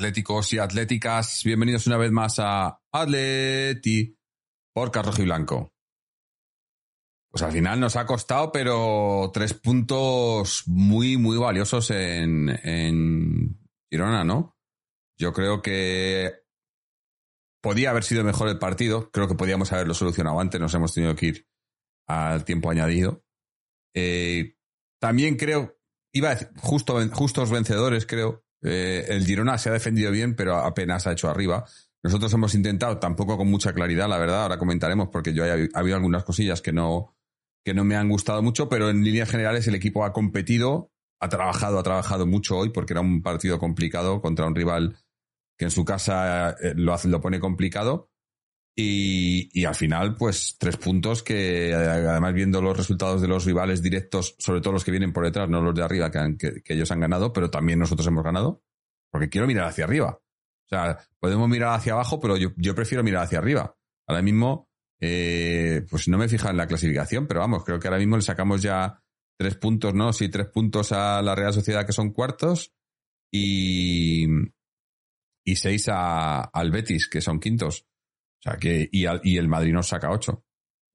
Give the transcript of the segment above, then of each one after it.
atléticos y atléticas, bienvenidos una vez más a Atleti por Carrojo y Blanco. Pues al final nos ha costado, pero tres puntos muy, muy valiosos en, en Girona, ¿no? Yo creo que podía haber sido mejor el partido, creo que podíamos haberlo solucionado antes, nos hemos tenido que ir al tiempo añadido. Eh, también creo, iba a decir, justo, justos vencedores, creo. Eh, el Girona se ha defendido bien, pero apenas ha hecho arriba. Nosotros hemos intentado, tampoco con mucha claridad, la verdad, ahora comentaremos, porque yo ha habido algunas cosillas que no, que no me han gustado mucho, pero en líneas generales el equipo ha competido, ha trabajado, ha trabajado mucho hoy, porque era un partido complicado contra un rival que en su casa eh, lo, hace, lo pone complicado. Y, al final, pues tres puntos que además viendo los resultados de los rivales directos, sobre todo los que vienen por detrás, no los de arriba que, que, ellos han ganado, pero también nosotros hemos ganado, porque quiero mirar hacia arriba. O sea, podemos mirar hacia abajo, pero yo, yo prefiero mirar hacia arriba. Ahora mismo, eh, pues no me fija en la clasificación, pero vamos, creo que ahora mismo le sacamos ya tres puntos, ¿no? Sí, tres puntos a la Real Sociedad que son cuartos y, y seis a, al Betis, que son quintos. O sea que, y, el Madrid nos saca ocho.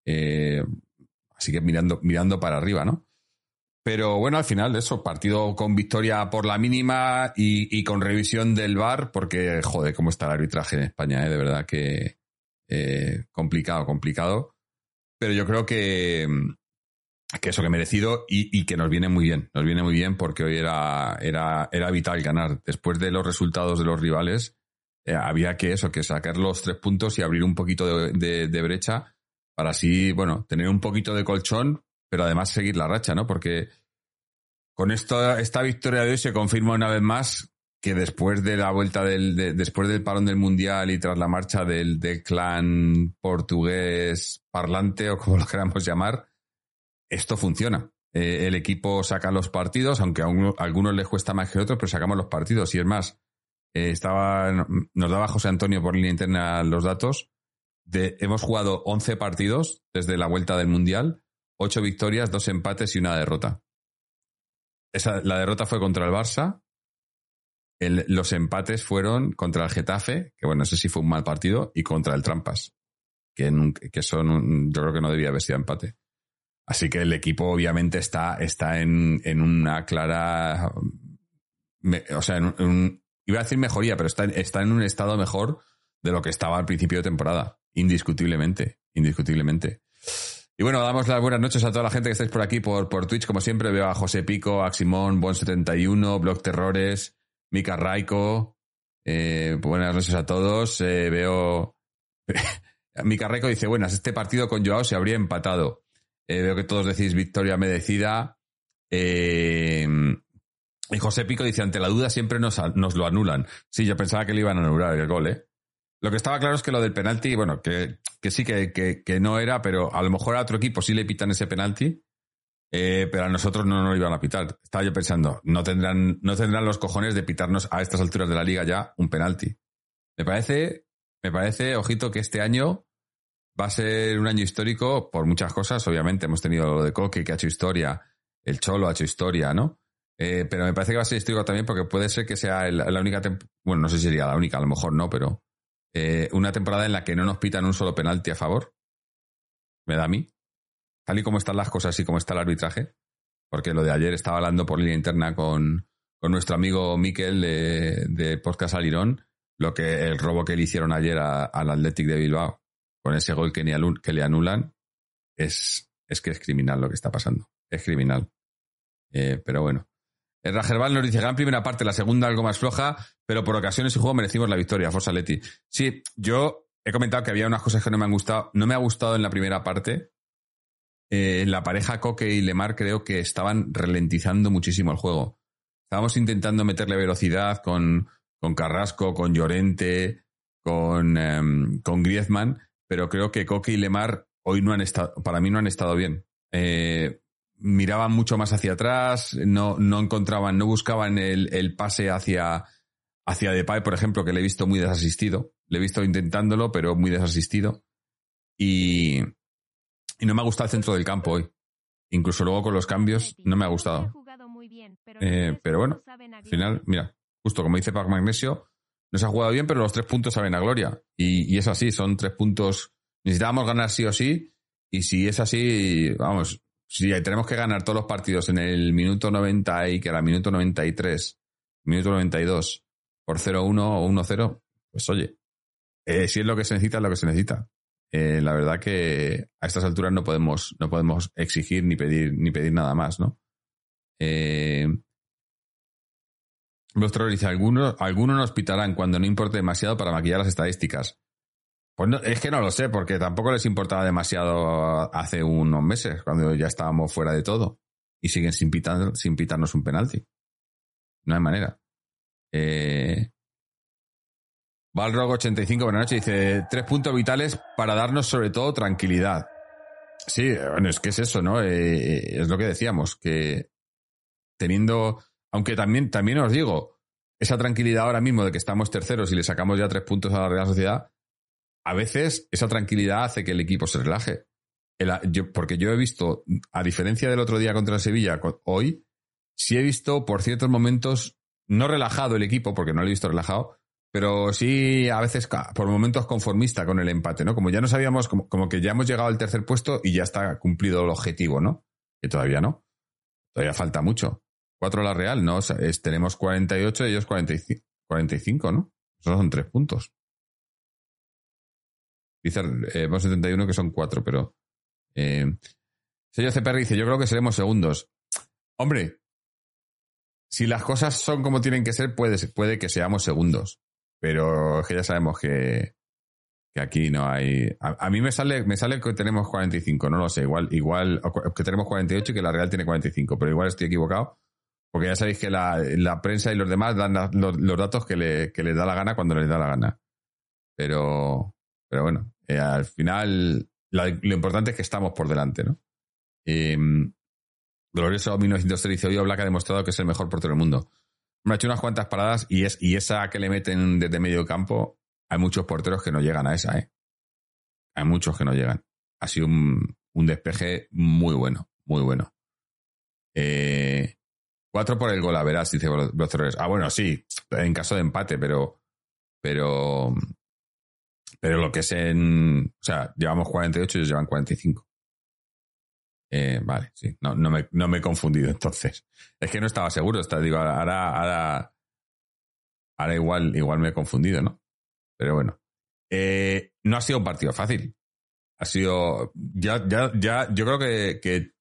Eh, así que mirando, mirando para arriba, ¿no? Pero bueno, al final, eso, partido con victoria por la mínima y, y con revisión del VAR, porque, joder, cómo está el arbitraje en España, ¿eh? De verdad que eh, complicado, complicado. Pero yo creo que, que eso que merecido y, y, que nos viene muy bien. Nos viene muy bien porque hoy era, era, era vital ganar. Después de los resultados de los rivales, eh, había que eso, que sacar los tres puntos y abrir un poquito de, brecha para así, bueno, tener un poquito de colchón, pero además seguir la racha, ¿no? Porque con esto, esta victoria de hoy se confirma una vez más que después de la vuelta del, de, después del parón del mundial y tras la marcha del, clan portugués parlante o como lo queramos llamar, esto funciona. Eh, el equipo saca los partidos, aunque a, uno, a, algunos les cuesta más que otros, pero sacamos los partidos. Y es más, eh, estaba, nos daba José Antonio por línea interna los datos. Hemos jugado 11 partidos desde la vuelta del Mundial, 8 victorias, 2 empates y una derrota. Esa, la derrota fue contra el Barça. Los empates fueron contra el Getafe, que bueno, no sé si fue un mal partido, y contra el Trampas, que, que son, un, yo creo que no debía haber sido empate. Así que el equipo obviamente está, está en, en una clara, o sea, en un, iba a decir mejoría, pero está, está en un estado mejor de lo que estaba al principio de temporada. Indiscutiblemente, indiscutiblemente. Y bueno, damos las buenas noches a toda la gente que estáis por aquí por, por Twitch. Como siempre, veo a José Pico, a Simón, Bon71, Blog Terrores, Mika Raiko. Eh, buenas noches a todos. Eh, veo. Mika Raiko dice: Buenas, este partido con Joao se habría empatado. Eh, veo que todos decís victoria merecida. Eh, y José Pico dice, ante la duda siempre nos, lo anulan. Sí, yo pensaba que le iban a anular el gol, ¿eh? Lo que estaba claro es que lo del penalti, bueno, que, sí, que, no era, pero a lo mejor a otro equipo sí le pitan ese penalti, eh, pero a nosotros no nos lo iban a pitar. Estaba yo pensando, no tendrán, no tendrán los cojones de pitarnos a estas alturas de la liga ya un penalti. Me parece, me parece, ojito, que este año va a ser un año histórico por muchas cosas. Obviamente hemos tenido lo de Coque, que ha hecho historia, el Cholo ha hecho historia, ¿no? Eh, pero me parece que va a ser histórico también porque puede ser que sea el, la única, bueno, no sé si sería la única, a lo mejor no, pero eh, una temporada en la que no nos pitan un solo penalti a favor. Me da a mí. Tal y como están las cosas y como está el arbitraje. Porque lo de ayer estaba hablando por línea interna con, con nuestro amigo Miquel de, de Podcast Alirón, lo que el robo que le hicieron ayer al Athletic de Bilbao con ese gol que, ni que le anulan, es, es que es criminal lo que está pasando. Es criminal. Eh, pero bueno. El Rajerbal nos dice, gran primera parte, la segunda algo más floja, pero por ocasiones y juego merecimos la victoria, Forza Leti. Sí, yo he comentado que había unas cosas que no me han gustado. No me ha gustado en la primera parte. Eh, la pareja Coque y Lemar creo que estaban ralentizando muchísimo el juego. Estábamos intentando meterle velocidad con, con Carrasco, con Llorente, con, um, con Griezmann, pero creo que Coque y Lemar hoy no han estado, para mí no han estado bien. Eh, miraban mucho más hacia atrás, no, no encontraban, no buscaban el, el pase hacia, hacia Depay, por ejemplo, que le he visto muy desasistido. Le he visto intentándolo, pero muy desasistido. Y, y no me ha gustado el centro del campo hoy. Incluso luego con los cambios no me ha gustado. Eh, pero bueno, al final, mira, justo como dice Pac Magnesio, no se ha jugado bien, pero los tres puntos saben a gloria. Y, y es así, son tres puntos. Necesitábamos ganar sí o sí. Y si es así, vamos, si tenemos que ganar todos los partidos en el minuto 90 y que era minuto 93, minuto 92, por 0-1 o 1-0, pues oye, eh, si es lo que se necesita, es lo que se necesita. Eh, la verdad que a estas alturas no podemos, no podemos exigir ni pedir, ni pedir nada más, ¿no? Eh, dice, algunos, algunos nos pitarán cuando no importe demasiado para maquillar las estadísticas. Pues no, es que no lo sé, porque tampoco les importaba demasiado hace unos meses, cuando ya estábamos fuera de todo. Y siguen sin, pitar, sin pitarnos un penalti. No hay manera. Eh, Balrog85, buenas noches, dice, tres puntos vitales para darnos sobre todo tranquilidad. Sí, bueno, es que es eso, ¿no? Eh, eh, es lo que decíamos, que teniendo, aunque también, también os digo, esa tranquilidad ahora mismo de que estamos terceros y le sacamos ya tres puntos a la Real Sociedad, a veces esa tranquilidad hace que el equipo se relaje. porque yo he visto, a diferencia del otro día contra Sevilla, hoy, sí he visto por ciertos momentos, no relajado el equipo, porque no lo he visto relajado, pero sí a veces por momentos conformista con el empate, ¿no? Como ya no sabíamos, como, que ya hemos llegado al tercer puesto y ya está cumplido el objetivo, ¿no? Que todavía no. Todavía falta mucho. Cuatro a la Real, ¿no? tenemos 48 y ellos 45, 45, ¿no? Esos son tres puntos. Dice, eh, 71 que son cuatro, pero... Eh, Sello CPR dice, yo creo que seremos segundos. Hombre, si las cosas son como tienen que ser, puede, puede que seamos segundos. Pero es que ya sabemos que, que aquí no hay. A, mí me sale, me sale que tenemos 45, no lo sé. Igual, igual que tenemos 48 y que la Real tiene 45, pero igual estoy equivocado. Porque ya sabéis que la, la prensa y los demás dan los, los, datos que, le, que les da la gana cuando les da la gana. Pero, pero bueno, eh, al final lo importante es que estamos por delante, ¿no? Eh, Glorioso 1903 dice, Oblak ha demostrado que es el mejor portero del mundo. Me ha hecho unas cuantas paradas y, es, y esa que le meten desde medio campo, hay muchos porteros que no llegan a esa, ¿eh? Hay muchos que no llegan. Ha sido un, un despeje muy bueno, muy bueno. Eh, cuatro por el gol, a verás, dice Brothers. Ah, bueno, sí, en caso de empate, pero, pero pero lo que es en. O sea, llevamos 48 y ellos llevan 45. Eh, vale, sí. No, no, me, no me he confundido entonces. Es que no estaba seguro. Está, digo, ahora, ahora, ahora igual, igual me he confundido, ¿no? Pero bueno. Eh, no ha sido un partido fácil. Ha sido. Ya, ya, ya, yo creo que, que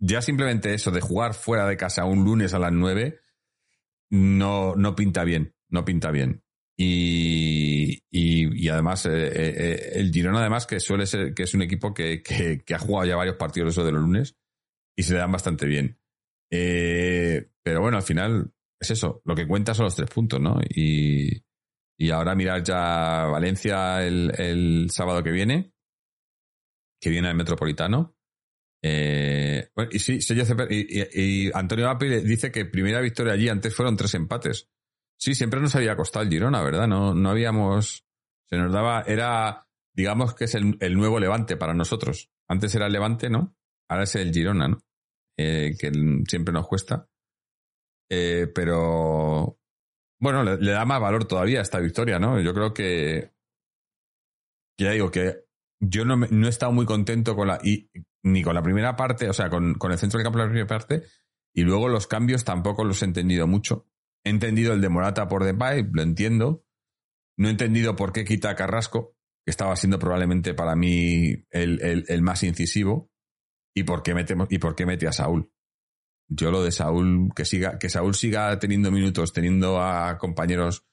ya simplemente eso de jugar fuera de casa un lunes a las 9 no, no pinta bien. No pinta bien. Y, y, además, eh, eh, eh, el Girona, además, que suele ser, que es un equipo que, que, ha jugado ya varios partidos eso de los lunes y se le dan bastante bien. pero bueno, al final es eso, lo que cuenta son los tres puntos, ¿no? Y, y ahora mirar ya Valencia el, el sábado que viene, que viene al Metropolitano. bueno, y sí, y, y, Antonio Api dice que primera victoria allí, antes fueron tres empates. Sí, siempre nos había costado el Girona, ¿verdad? No, no habíamos. Se nos daba. Era. Digamos que es el, nuevo Levante para nosotros. Antes era el Levante, ¿no? Ahora es el Girona, ¿no? Eh, que siempre nos cuesta. Eh, pero. Bueno, le, da más valor todavía a esta victoria, ¿no? Yo creo que. Ya digo que yo no, no he estado muy contento con la. Y, ni con la primera parte, o sea, con, con el centro del campo de la primera parte. Y luego los cambios tampoco los he entendido mucho. He entendido el de Morata por Depay, lo entiendo. No he entendido por qué quita a Carrasco, que estaba siendo probablemente para mí el, más incisivo, y por qué mete, y por qué mete a Saúl. Yo lo de Saúl, que siga, que Saúl siga teniendo minutos, teniendo a compañeros,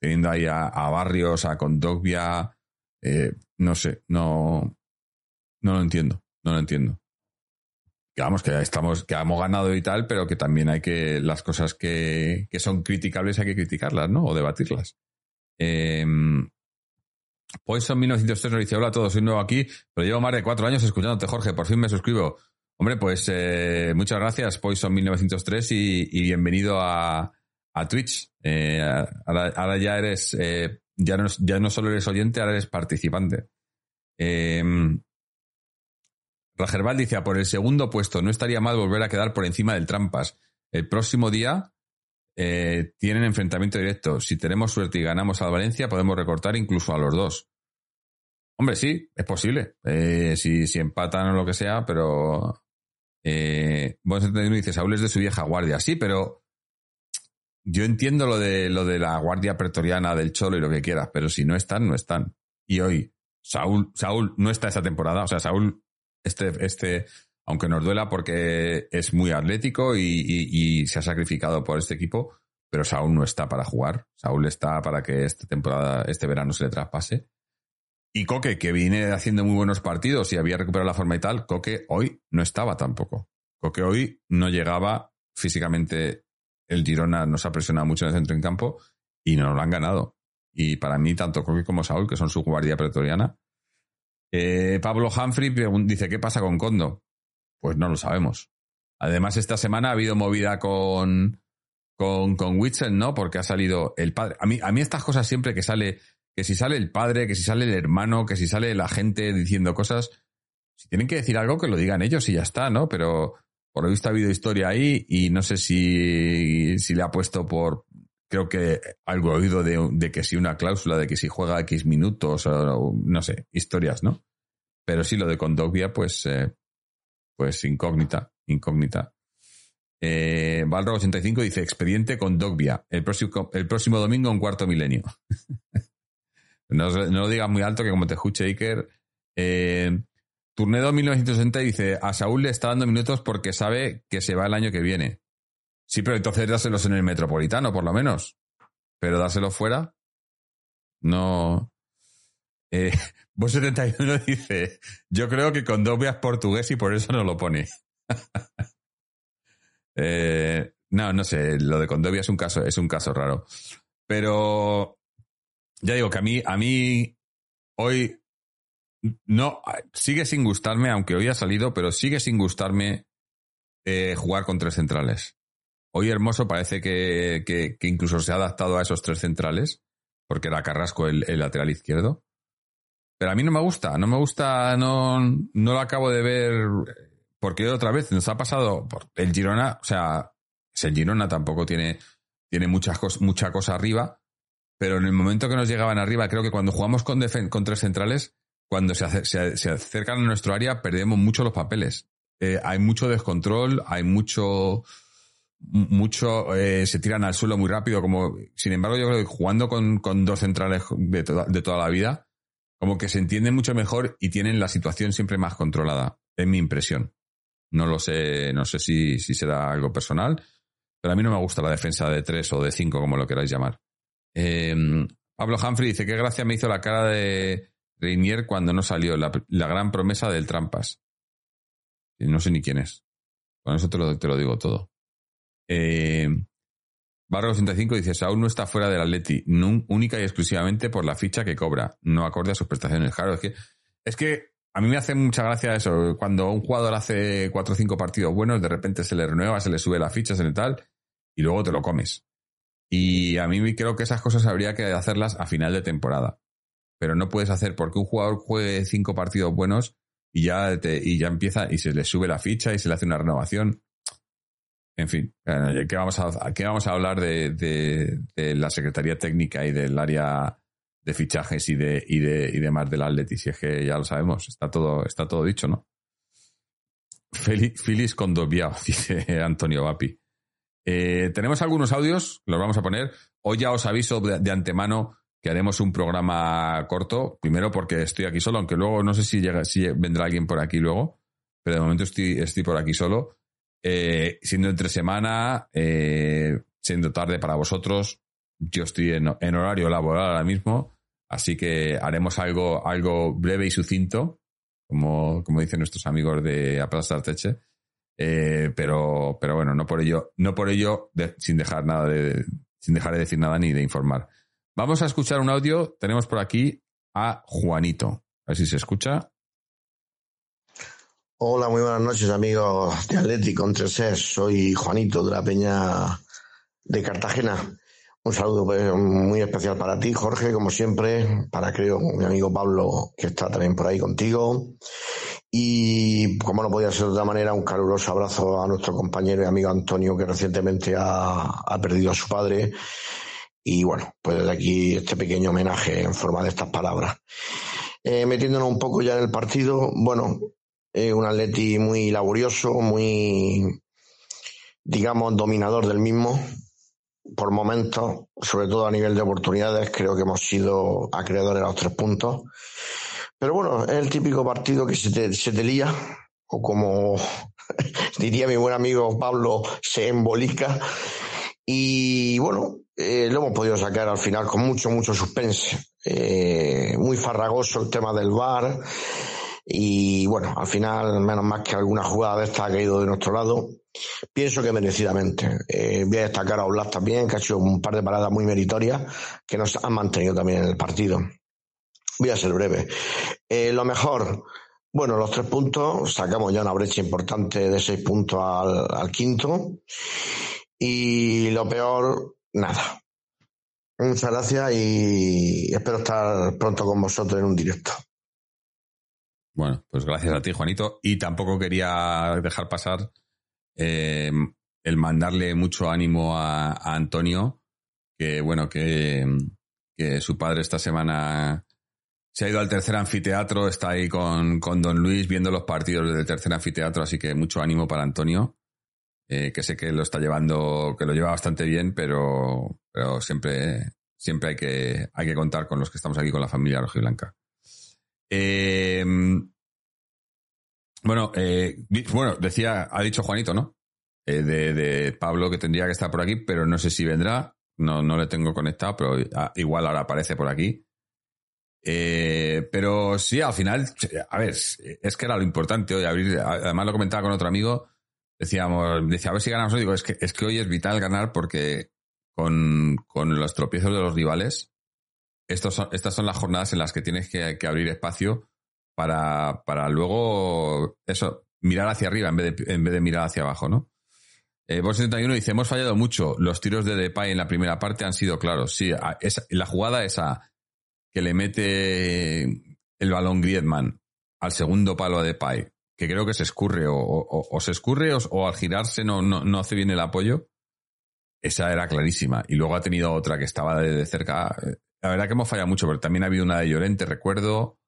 teniendo ahí a, Barrios, a Condogbia, eh, no sé, no, no lo entiendo, no lo entiendo que vamos, que estamos, que hemos ganado y tal, pero que también hay que, las cosas que, que son criticables hay que criticarlas, ¿no? O debatirlas. Eh, Poison 1903 nos dice, hola a todos, soy nuevo aquí, pero llevo más de cuatro años escuchándote, Jorge, por fin me suscribo. Hombre, pues eh, muchas gracias, Poison 1903, y, bienvenido a, a Twitch. Eh, ahora, ya eres, eh, ya, no, ya no solo eres oyente, ahora eres participante. Eh, Rajerbal dice, a por el segundo puesto, no estaría mal volver a quedar por encima del Trampas. El próximo día eh, tienen enfrentamiento directo. Si tenemos suerte y ganamos al Valencia, podemos recortar incluso a los dos. Hombre, sí, es posible. Eh, si, si empatan o lo que sea, pero. Eh, bueno, dice, Saúl es de su vieja guardia. Sí, pero. Yo entiendo lo de, lo de la guardia pretoriana del Cholo y lo que quieras, pero si no están, no están. Y hoy, Saúl, Saúl no está esta temporada. O sea, Saúl, este, este, aunque nos duela porque es muy atlético y, se ha sacrificado por este equipo, pero Saúl no está para jugar. Saúl está para que esta temporada, este verano se le traspase. Y Coque, que viene haciendo muy buenos partidos y había recuperado la forma y tal, Coque hoy no estaba tampoco. Coque hoy no llegaba físicamente. El Girona nos ha presionado mucho en el centro en campo y nos lo han ganado. Y para mí, tanto Coque como Saúl, que son su guardia pretoriana. Eh, Pablo Humphrey dice, ¿qué pasa con Condo? Pues no lo sabemos. Además, esta semana ha habido movida con, con, con ¿no? Porque ha salido el padre. A mí, a mí estas cosas siempre que sale, que si sale el padre, que si sale el hermano, que si sale la gente diciendo cosas, si tienen que decir algo, que lo digan ellos y ya está, ¿no? Pero por lo visto ha habido historia ahí y no sé si, si le ha puesto por, creo que algo oído de, que si una cláusula de que si juega X minutos o no sé, historias, ¿no? Pero sí lo de Condogbia, pues, eh, pues incógnita, incógnita. Eh, 85 dice, expediente con Dogbia, el próximo, el próximo domingo en cuarto milenio. no, lo digas muy alto que como te escuche Iker. Eh, Turnedo 1960 dice, a Saúl le está dando minutos porque sabe que se va el año que viene. Sí, pero entonces dáselos en el Metropolitano, por lo menos. Pero dáselos fuera. No. Eh, Vos 71 dice, yo creo que con Dobia es portugués y por eso no lo pone. Eh, no, no sé, lo de Condovia es un caso, es un caso raro. Pero ya digo que a mí, a mí hoy no sigue sin gustarme, aunque hoy ha salido, pero sigue sin gustarme eh, jugar con tres centrales. Hoy Hermoso parece que, que, incluso se ha adaptado a esos tres centrales, porque era Carrasco el lateral izquierdo. Pero a mí no me gusta, no me gusta, no, no lo acabo de ver, porque otra vez nos ha pasado por el Girona, o sea, el Girona tampoco tiene, tiene muchas mucha cosa arriba, pero en el momento que nos llegaban arriba, creo que cuando jugamos con, con tres centrales, cuando se, se, acercan a nuestro área, perdemos mucho los papeles. Eh, hay mucho descontrol, hay mucho, mucho, eh, se tiran al suelo muy rápido, como, sin embargo, yo creo que jugando con, con dos centrales de, de toda la vida, como que se entienden mucho mejor y tienen la situación siempre más controlada. Es mi impresión. No lo sé, no sé si, si será algo personal, pero a mí no me gusta la defensa de tres o de cinco, como lo queráis llamar. Em, Pablo Humphrey dice, qué gracia me hizo la cara de Reinier cuando no salió, la, gran promesa del Trampas. No sé ni quién es. Con eso te lo, te lo digo todo. Eh, Barro 85 dice, Saúl no está fuera del Atleti, única y exclusivamente por la ficha que cobra, no acorde a sus prestaciones. Claro, es que, es que a mí me hace mucha gracia eso, cuando un jugador hace cuatro o cinco partidos buenos, de repente se le renueva, se le sube la ficha, se le tal, y luego te lo comes. Y a mí creo que esas cosas habría que hacerlas a final de temporada. Pero no puedes hacer porque un jugador juegue cinco partidos buenos y ya, te, y ya empieza y se le sube la ficha y se le hace una renovación. En fin, eh, ¿qué vamos a, qué vamos a hablar de, la Secretaría Técnica y del área de fichajes y de, y de, y demás del Atleti? Si es que ya lo sabemos, está todo, está todo dicho, ¿no? Filis con dice Antonio Vapi. Eh, tenemos algunos audios, los vamos a poner. Hoy ya os aviso de, antemano que haremos un programa corto, primero porque estoy aquí solo, aunque luego no sé si, llega, si vendrá alguien por aquí luego, pero de momento estoy, estoy por aquí solo. Eh, siendo entre semana, eh, siendo tarde para vosotros, yo estoy en, horario laboral ahora mismo, así que haremos algo, algo breve y sucinto, como, como dicen nuestros amigos de Aplaza Arteche. Eh, pero, pero bueno, no por ello, no por ello sin dejar nada de, sin dejar de decir nada ni de informar. Vamos a escuchar un audio. Tenemos por aquí a Juanito. A ver si se escucha. Hola, muy buenas noches amigos de Atlético Contreses. Soy Juanito de la Peña de Cartagena. Un saludo pues, muy especial para ti, Jorge, como siempre, para creo mi amigo Pablo, que está también por ahí contigo, Y como no podía ser de otra manera, un caluroso abrazo a nuestro compañero y amigo Antonio, que recientemente ha, perdido a su padre. Y bueno, pues desde aquí este pequeño homenaje en forma de estas palabras. Eh, metiéndonos un poco ya en el partido, bueno, un Atleti muy laborioso, muy, digamos, dominador del mismo. Por momentos, sobre todo a nivel de oportunidades, creo que hemos sido acreedores a los tres puntos. Pero bueno, es el típico partido que se te, se te lía, o como diría mi buen amigo Pablo, se embolica. Y bueno, eh, lo hemos podido sacar al final con mucho, mucho suspense. Eh, muy farragoso el tema del VAR. Y bueno, al final, menos más que alguna jugada de esta ha caído de nuestro lado. Pienso que merecidamente. Eh, voy a destacar a Oblak también, que ha hecho un par de paradas muy meritorias que nos han mantenido también en el partido. Voy a ser breve. Eh, lo mejor, bueno, los tres puntos, sacamos ya una brecha importante de seis puntos al, quinto. Y lo peor, nada. Muchas gracias y espero estar pronto con vosotros en un directo. Bueno, pues gracias a ti, Juanito. Y tampoco quería dejar pasar eh, el mandarle mucho ánimo a, Antonio, que bueno, que, su padre esta semana se ha ido al tercer anfiteatro, está ahí con, con Don Luis viendo los partidos del tercer anfiteatro, así que mucho ánimo para Antonio, eh, que sé que lo está llevando, que lo lleva bastante bien, pero, pero siempre, siempre hay que, hay que contar con los que estamos aquí con la familia rojiblanca. Eh, bueno, eh, bueno, decía, ha dicho Juanito, ¿no? de, de, Pablo que tendría que estar por aquí, pero no sé si vendrá. No, no le tengo conectado, pero ah, igual ahora aparece por aquí. Eh, pero sí, al final, a ver, es que era lo importante hoy abrir. Además lo comentaba con otro amigo. Decíamos, decía, a ver si ganamos. Digo, es que, es que hoy es vital ganar porque con, con los tropiezos de los rivales, estos son, estas son las jornadas en las que tienes que, abrir espacio para, para luego, eso, mirar hacia arriba en vez de, en vez de mirar hacia abajo, ¿no? Eh, 71 dice, hemos fallado mucho. Los tiros de Depay en la primera parte han sido claros. Sí, la jugada esa que le mete el balón Griezmann al segundo palo a Depay, que creo que se escurre o, se escurre o, al girarse no, no, hace bien el apoyo, esa era clarísima. Y luego ha tenido otra que estaba de, cerca. La verdad que hemos fallado mucho, pero también ha habido una de Llorente, recuerdo.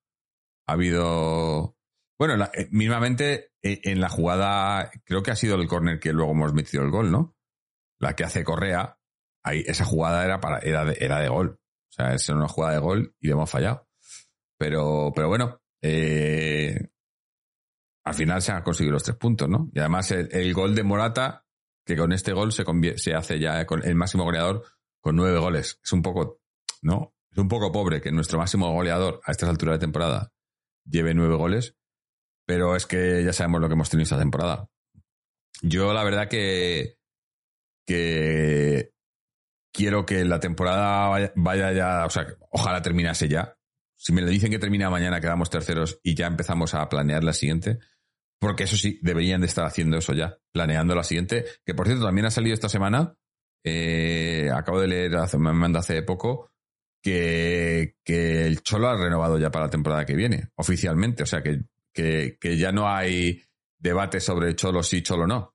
Ha habido... Bueno, la, eh, mismamente eh, en la jugada, creo que ha sido el córner que luego hemos metido el gol, ¿no? La que hace Correa, ahí, esa jugada era, para, era, de, era de gol. O sea, es una jugada de gol y le hemos fallado. Pero, pero bueno, eh, al final se han conseguido los tres puntos, ¿no? Y además el, gol de Morata, que con este gol se, se hace ya con el máximo goleador con nueve goles. Es un poco, ¿no? Es un poco pobre que nuestro máximo goleador a estas alturas de temporada lleve nueve goles, pero es que ya sabemos lo que hemos tenido esta temporada. Yo la verdad que, que quiero que la temporada vaya, ya, o sea, ojalá terminase ya. Si me le dicen que termina mañana, quedamos terceros y ya empezamos a planear la siguiente, porque eso sí, deberían de estar haciendo eso ya, planeando la siguiente, que por cierto también ha salido esta semana, eh, acabo de leer, me manda hace poco, que, que, el Cholo ha renovado ya para la temporada que viene, oficialmente, o sea, que, que, que ya no hay debate sobre Cholo sí, Cholo no,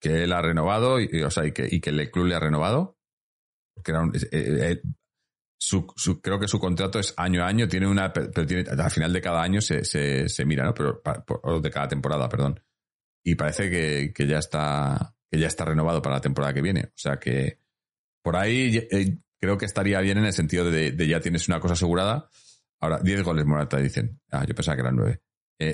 que él ha renovado, y, o sea, y que, y que el club le ha renovado, eh, eh, su, creo que su contrato es año a año, tiene una, pero tiene, al final de cada año se, se, mira, ¿no? Pero, de cada temporada, perdón. Y parece que, que, ya está, que ya está renovado para la temporada que viene. O sea que por ahí eh, creo que estaría bien en el sentido de, ya tienes una cosa asegurada. Ahora, 10 goles Morata, dicen. Ah, yo pensaba que eran 9.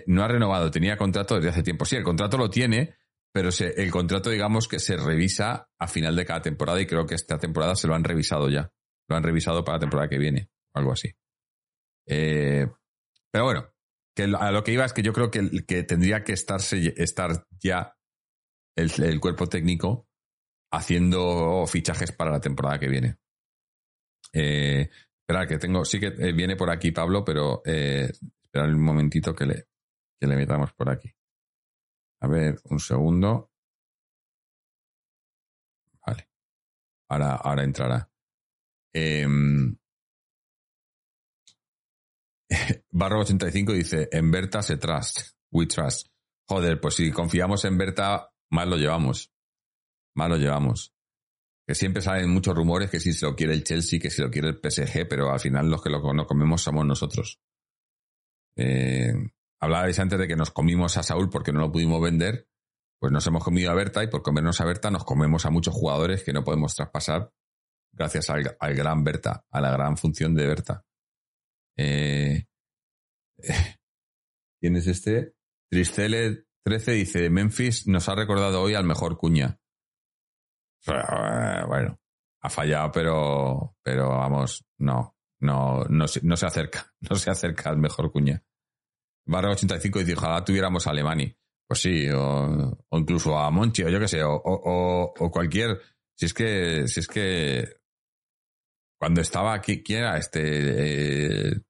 no ha renovado, tenía contrato desde hace tiempo. Sí, el contrato lo tiene, pero el contrato, digamos que se revisa a final de cada temporada y creo que esta temporada se lo han revisado ya. Lo han revisado para la temporada que viene, o algo así. Eh, pero bueno, que a lo que iba es que yo creo que, que tendría que estarse, estar ya el, cuerpo técnico haciendo fichajes para la temporada que viene. Eh, espera, que tengo, sí que eh, viene por aquí Pablo, pero eh, esperad un momentito que le, que le metamos por aquí. A ver, un segundo. Vale. Ahora, ahora entrará. Eh, Barro 85 dice, en Berta se trust. We trust. Joder, pues si confiamos en Berta, más lo llevamos. Más lo llevamos. Que siempre salen muchos rumores que si se lo quiere el Chelsea, que si lo quiere el PSG, pero al final los que lo comemos somos nosotros. Eh, hablabais antes de que nos comimos a Saúl porque no lo pudimos vender. Pues nos hemos comido a Berta y por comernos a Berta nos comemos a muchos jugadores que no podemos traspasar gracias al, gran Berta, a la gran función de Berta. Eh, ¿Quién es este? Tristele 13 dice, Memphis nos ha recordado hoy al mejor cuña. Bueno, ha fallado, pero, pero vamos, no, no, no, se, no se acerca, no se acerca al mejor cuña. Barra 85 dice, ojalá tuviéramos a Alemani. Pues sí, o, incluso a Monchi, o yo qué sé, o, o, cualquier. Si es que, si es que cuando estaba aquí, ¿quién era este? Eh,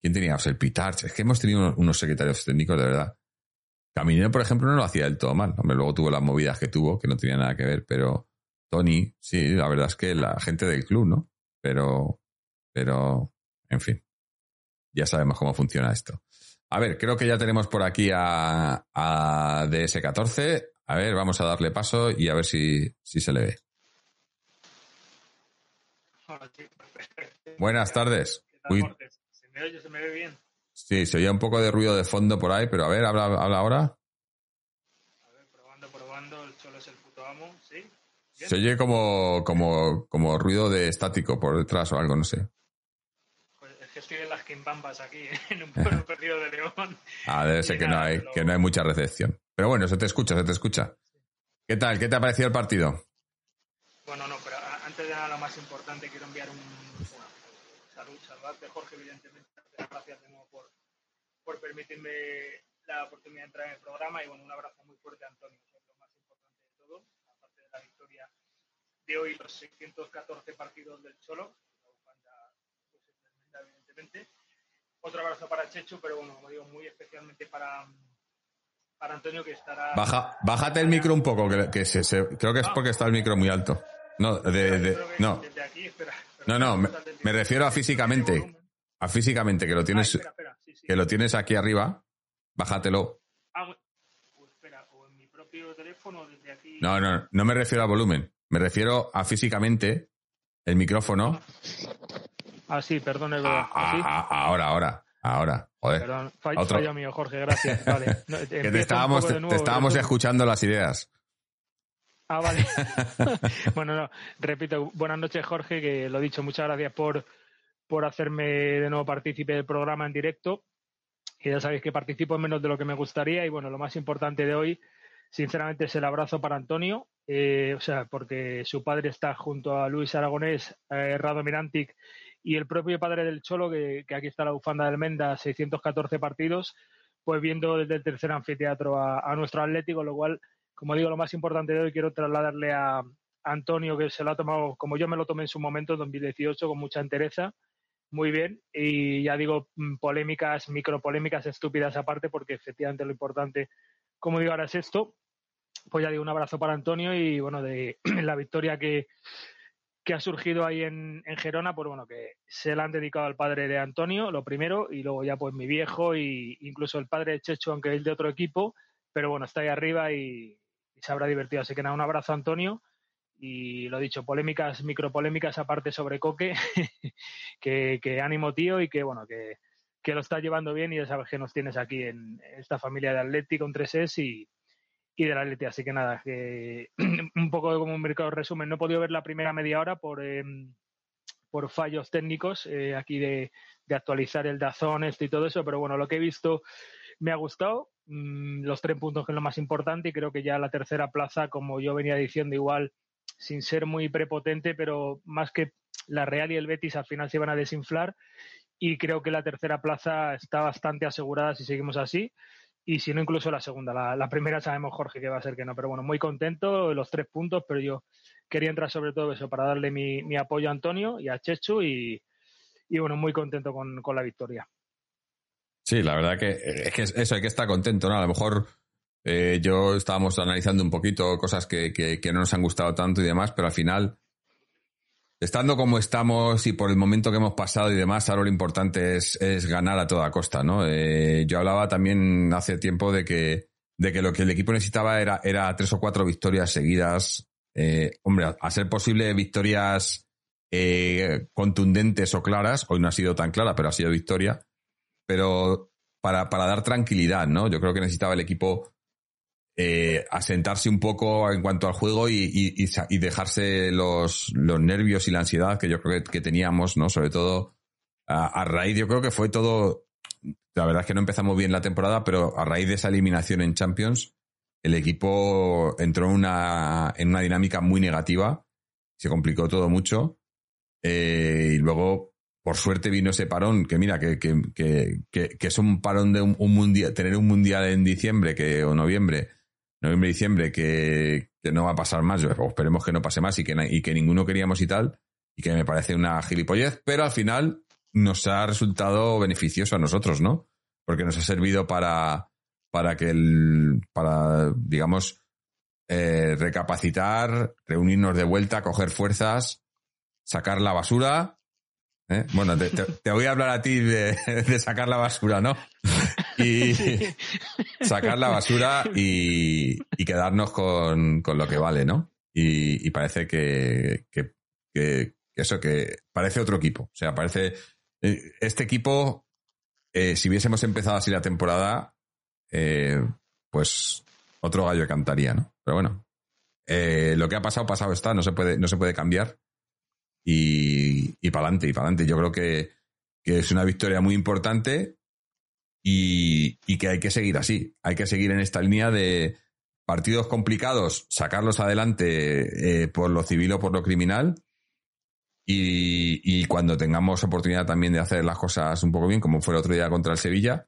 ¿Quién teníamos? El Pitarch. Es que hemos tenido unos secretarios técnicos de verdad. Caminero, por ejemplo, no lo hacía del todo mal. Hombre, luego tuvo las movidas que tuvo, que no tenía nada que ver, pero Tony, sí, la verdad es que la gente del club, ¿no? Pero, pero, en fin, ya sabemos cómo funciona esto. A ver, creo que ya tenemos por aquí a, a DS14. A ver, vamos a darle paso y a ver si, si se le ve. Buenas tardes. ¿Se me oye? ¿Se me ve bien? Sí, se oía un poco de ruido de fondo por ahí, pero a ver, habla, habla ahora. A ver, probando, probando, el cholo es el puto amo, ¿sí? Se oye como, como, como ruido de estático por detrás o algo, no sé. Pues es que estoy en las quimbambas aquí, en un pueblo perdido de León. Ah, debe ser que, no hay, que no hay mucha recepción. Pero bueno, se te escucha, se te escucha. ¿Qué tal? ¿Qué te ha parecido el partido? Bueno, no, pero antes de nada lo más importante quiero enviar un bueno, salud, saludarte Jorge, evidentemente, gracias de nuevo por, permitirme la oportunidad de entrar en el programa y bueno, un abrazo muy fuerte a Antonio, eso es lo más importante de todo, aparte de la victoria de hoy, los 614 partidos del Cholo, la pues, es tremenda, evidentemente. Otro abrazo para Chechu, pero bueno, como digo, muy especialmente para, para Antonio que estará... Baja, bájate el micro un poco, que, que se, se, creo que es porque está el micro muy alto. No, de, de, no. No, no, me, refiero a físicamente. A físicamente, que lo tienes, que lo tienes aquí arriba. Bájatelo. Ah, espera, o en mi propio teléfono desde aquí. No, no, no me refiero a volumen. Me refiero a físicamente el micrófono. Ah, sí, perdón, ah, ah, ahora, ahora, ahora. Joder. Perdón, fallo, mío, Jorge, gracias. Vale. que te estábamos, te estábamos escuchando las ideas. Ah, vale. bueno, no, repito, buenas noches, Jorge, que lo dicho, muchas gracias por, por hacerme de nuevo partícipe del programa en directo. Y ya sabéis que participo en menos de lo que me gustaría. Y bueno, lo más importante de hoy, sinceramente, es el abrazo para Antonio. Eh, o sea, porque su padre está junto a Luis Aragonés, eh, Rado Mirantic y el propio padre del Cholo, que, aquí está la bufanda del Menda, 614 partidos, pues viendo desde el tercer anfiteatro a, a nuestro Atlético, lo cual como digo, lo más importante de hoy quiero trasladarle a Antonio, que se lo ha tomado como yo me lo tomé en su momento, en 2018, con mucha entereza. Muy bien. Y ya digo, mm, polémicas, micropolémicas estúpidas aparte, porque efectivamente lo importante, como digo, ahora es esto. Pues ya digo, un abrazo para Antonio y bueno, de la victoria que, que ha surgido ahí en, en, Gerona, pues bueno, que se la han dedicado al padre de Antonio, lo primero, y luego ya pues mi viejo e incluso el padre de Checho, aunque es de otro equipo, pero bueno, está ahí arriba y, se habrá divertido. Así que nada, un abrazo Antonio y lo dicho, polémicas, micropolémicas aparte sobre Coque, que, ánimo tío y que bueno, que, lo está llevando bien y ya sabes que nos tienes aquí en esta familia de Atlético con 3 y, y del Atleti. Así que nada, que un poco como un mercado resumen. No he podido ver la primera media hora por, em, por fallos técnicos eh, aquí de, de, actualizar el Dazón este y todo eso, pero bueno, lo que he visto me ha gustado. Mm, los tres puntos que es lo más importante y creo que ya la tercera plaza, como yo venía diciendo, igual sin ser muy prepotente, pero más que la Real y el Betis al final se iban a desinflar y creo que la tercera plaza está bastante asegurada si seguimos así y si no incluso la segunda. La, primera sabemos, Jorge, que va a ser que no, pero bueno, muy contento los tres puntos, pero yo quería entrar sobre todo eso para darle mi, apoyo a Antonio y a Chechu y, bueno, muy contento con la victoria. Sí, la verdad que es que eso, hay que estar contento, ¿no? A lo mejor eh, yo estábamos analizando un poquito cosas que, que, no nos han gustado tanto y demás, pero al final estando como estamos y por el momento que hemos pasado y demás, ahora lo importante es, es ganar a toda costa, ¿no? Eh, yo hablaba también hace tiempo de que, de que lo que el equipo necesitaba era, era tres o cuatro victorias seguidas. Eh, hombre, a, ser posible victorias eh, contundentes o claras, hoy no ha sido tan clara, pero ha sido victoria, pero para, para dar tranquilidad, ¿no? Yo creo que necesitaba el equipo eh, asentarse un poco en cuanto al juego y, dejarse los, nervios y la ansiedad que yo creo que, teníamos, ¿no? Sobre todo a, raíz, yo creo que fue todo, la verdad es que no empezamos bien la temporada, pero a raíz de esa eliminación en Champions, el equipo entró en una, en una dinámica muy negativa, se complicó todo mucho, eh, y luego, por suerte, vino ese parón, que mira, que, que, que, que es un parón de un, un mundial, tener un mundial en diciembre que, o noviembre, noviembre, diciembre, que, no va a pasar más, esperemos que no pase más y que, y que ninguno queríamos y tal, y que me parece una gilipollez, pero al final nos ha resultado beneficioso a nosotros, ¿no? Porque nos ha servido para, para que el, para, digamos, eh, recapacitar, reunirnos de vuelta, coger fuerzas, sacar la basura. ¿eh? Bueno, te, voy a hablar a ti de, de sacar la basura, ¿no? Y sacar la basura y, quedarnos con, lo que vale, ¿no? Y, parece que, eso, que parece otro equipo. O sea, parece. Eh, este equipo, eh, si hubiésemos empezado así la temporada, eh, pues otro gallo cantaría, ¿no? Pero bueno, lo que ha pasado, pasado está, no se puede, no se puede cambiar. Y, y para adelante, y para adelante. Yo creo que, que es una victoria muy importante y, que hay que seguir así. Hay que seguir en esta línea de partidos complicados, sacarlos adelante eh, por lo civil o por lo criminal. Y, cuando tengamos oportunidad también de hacer las cosas un poco bien, como fue el otro día contra el Sevilla,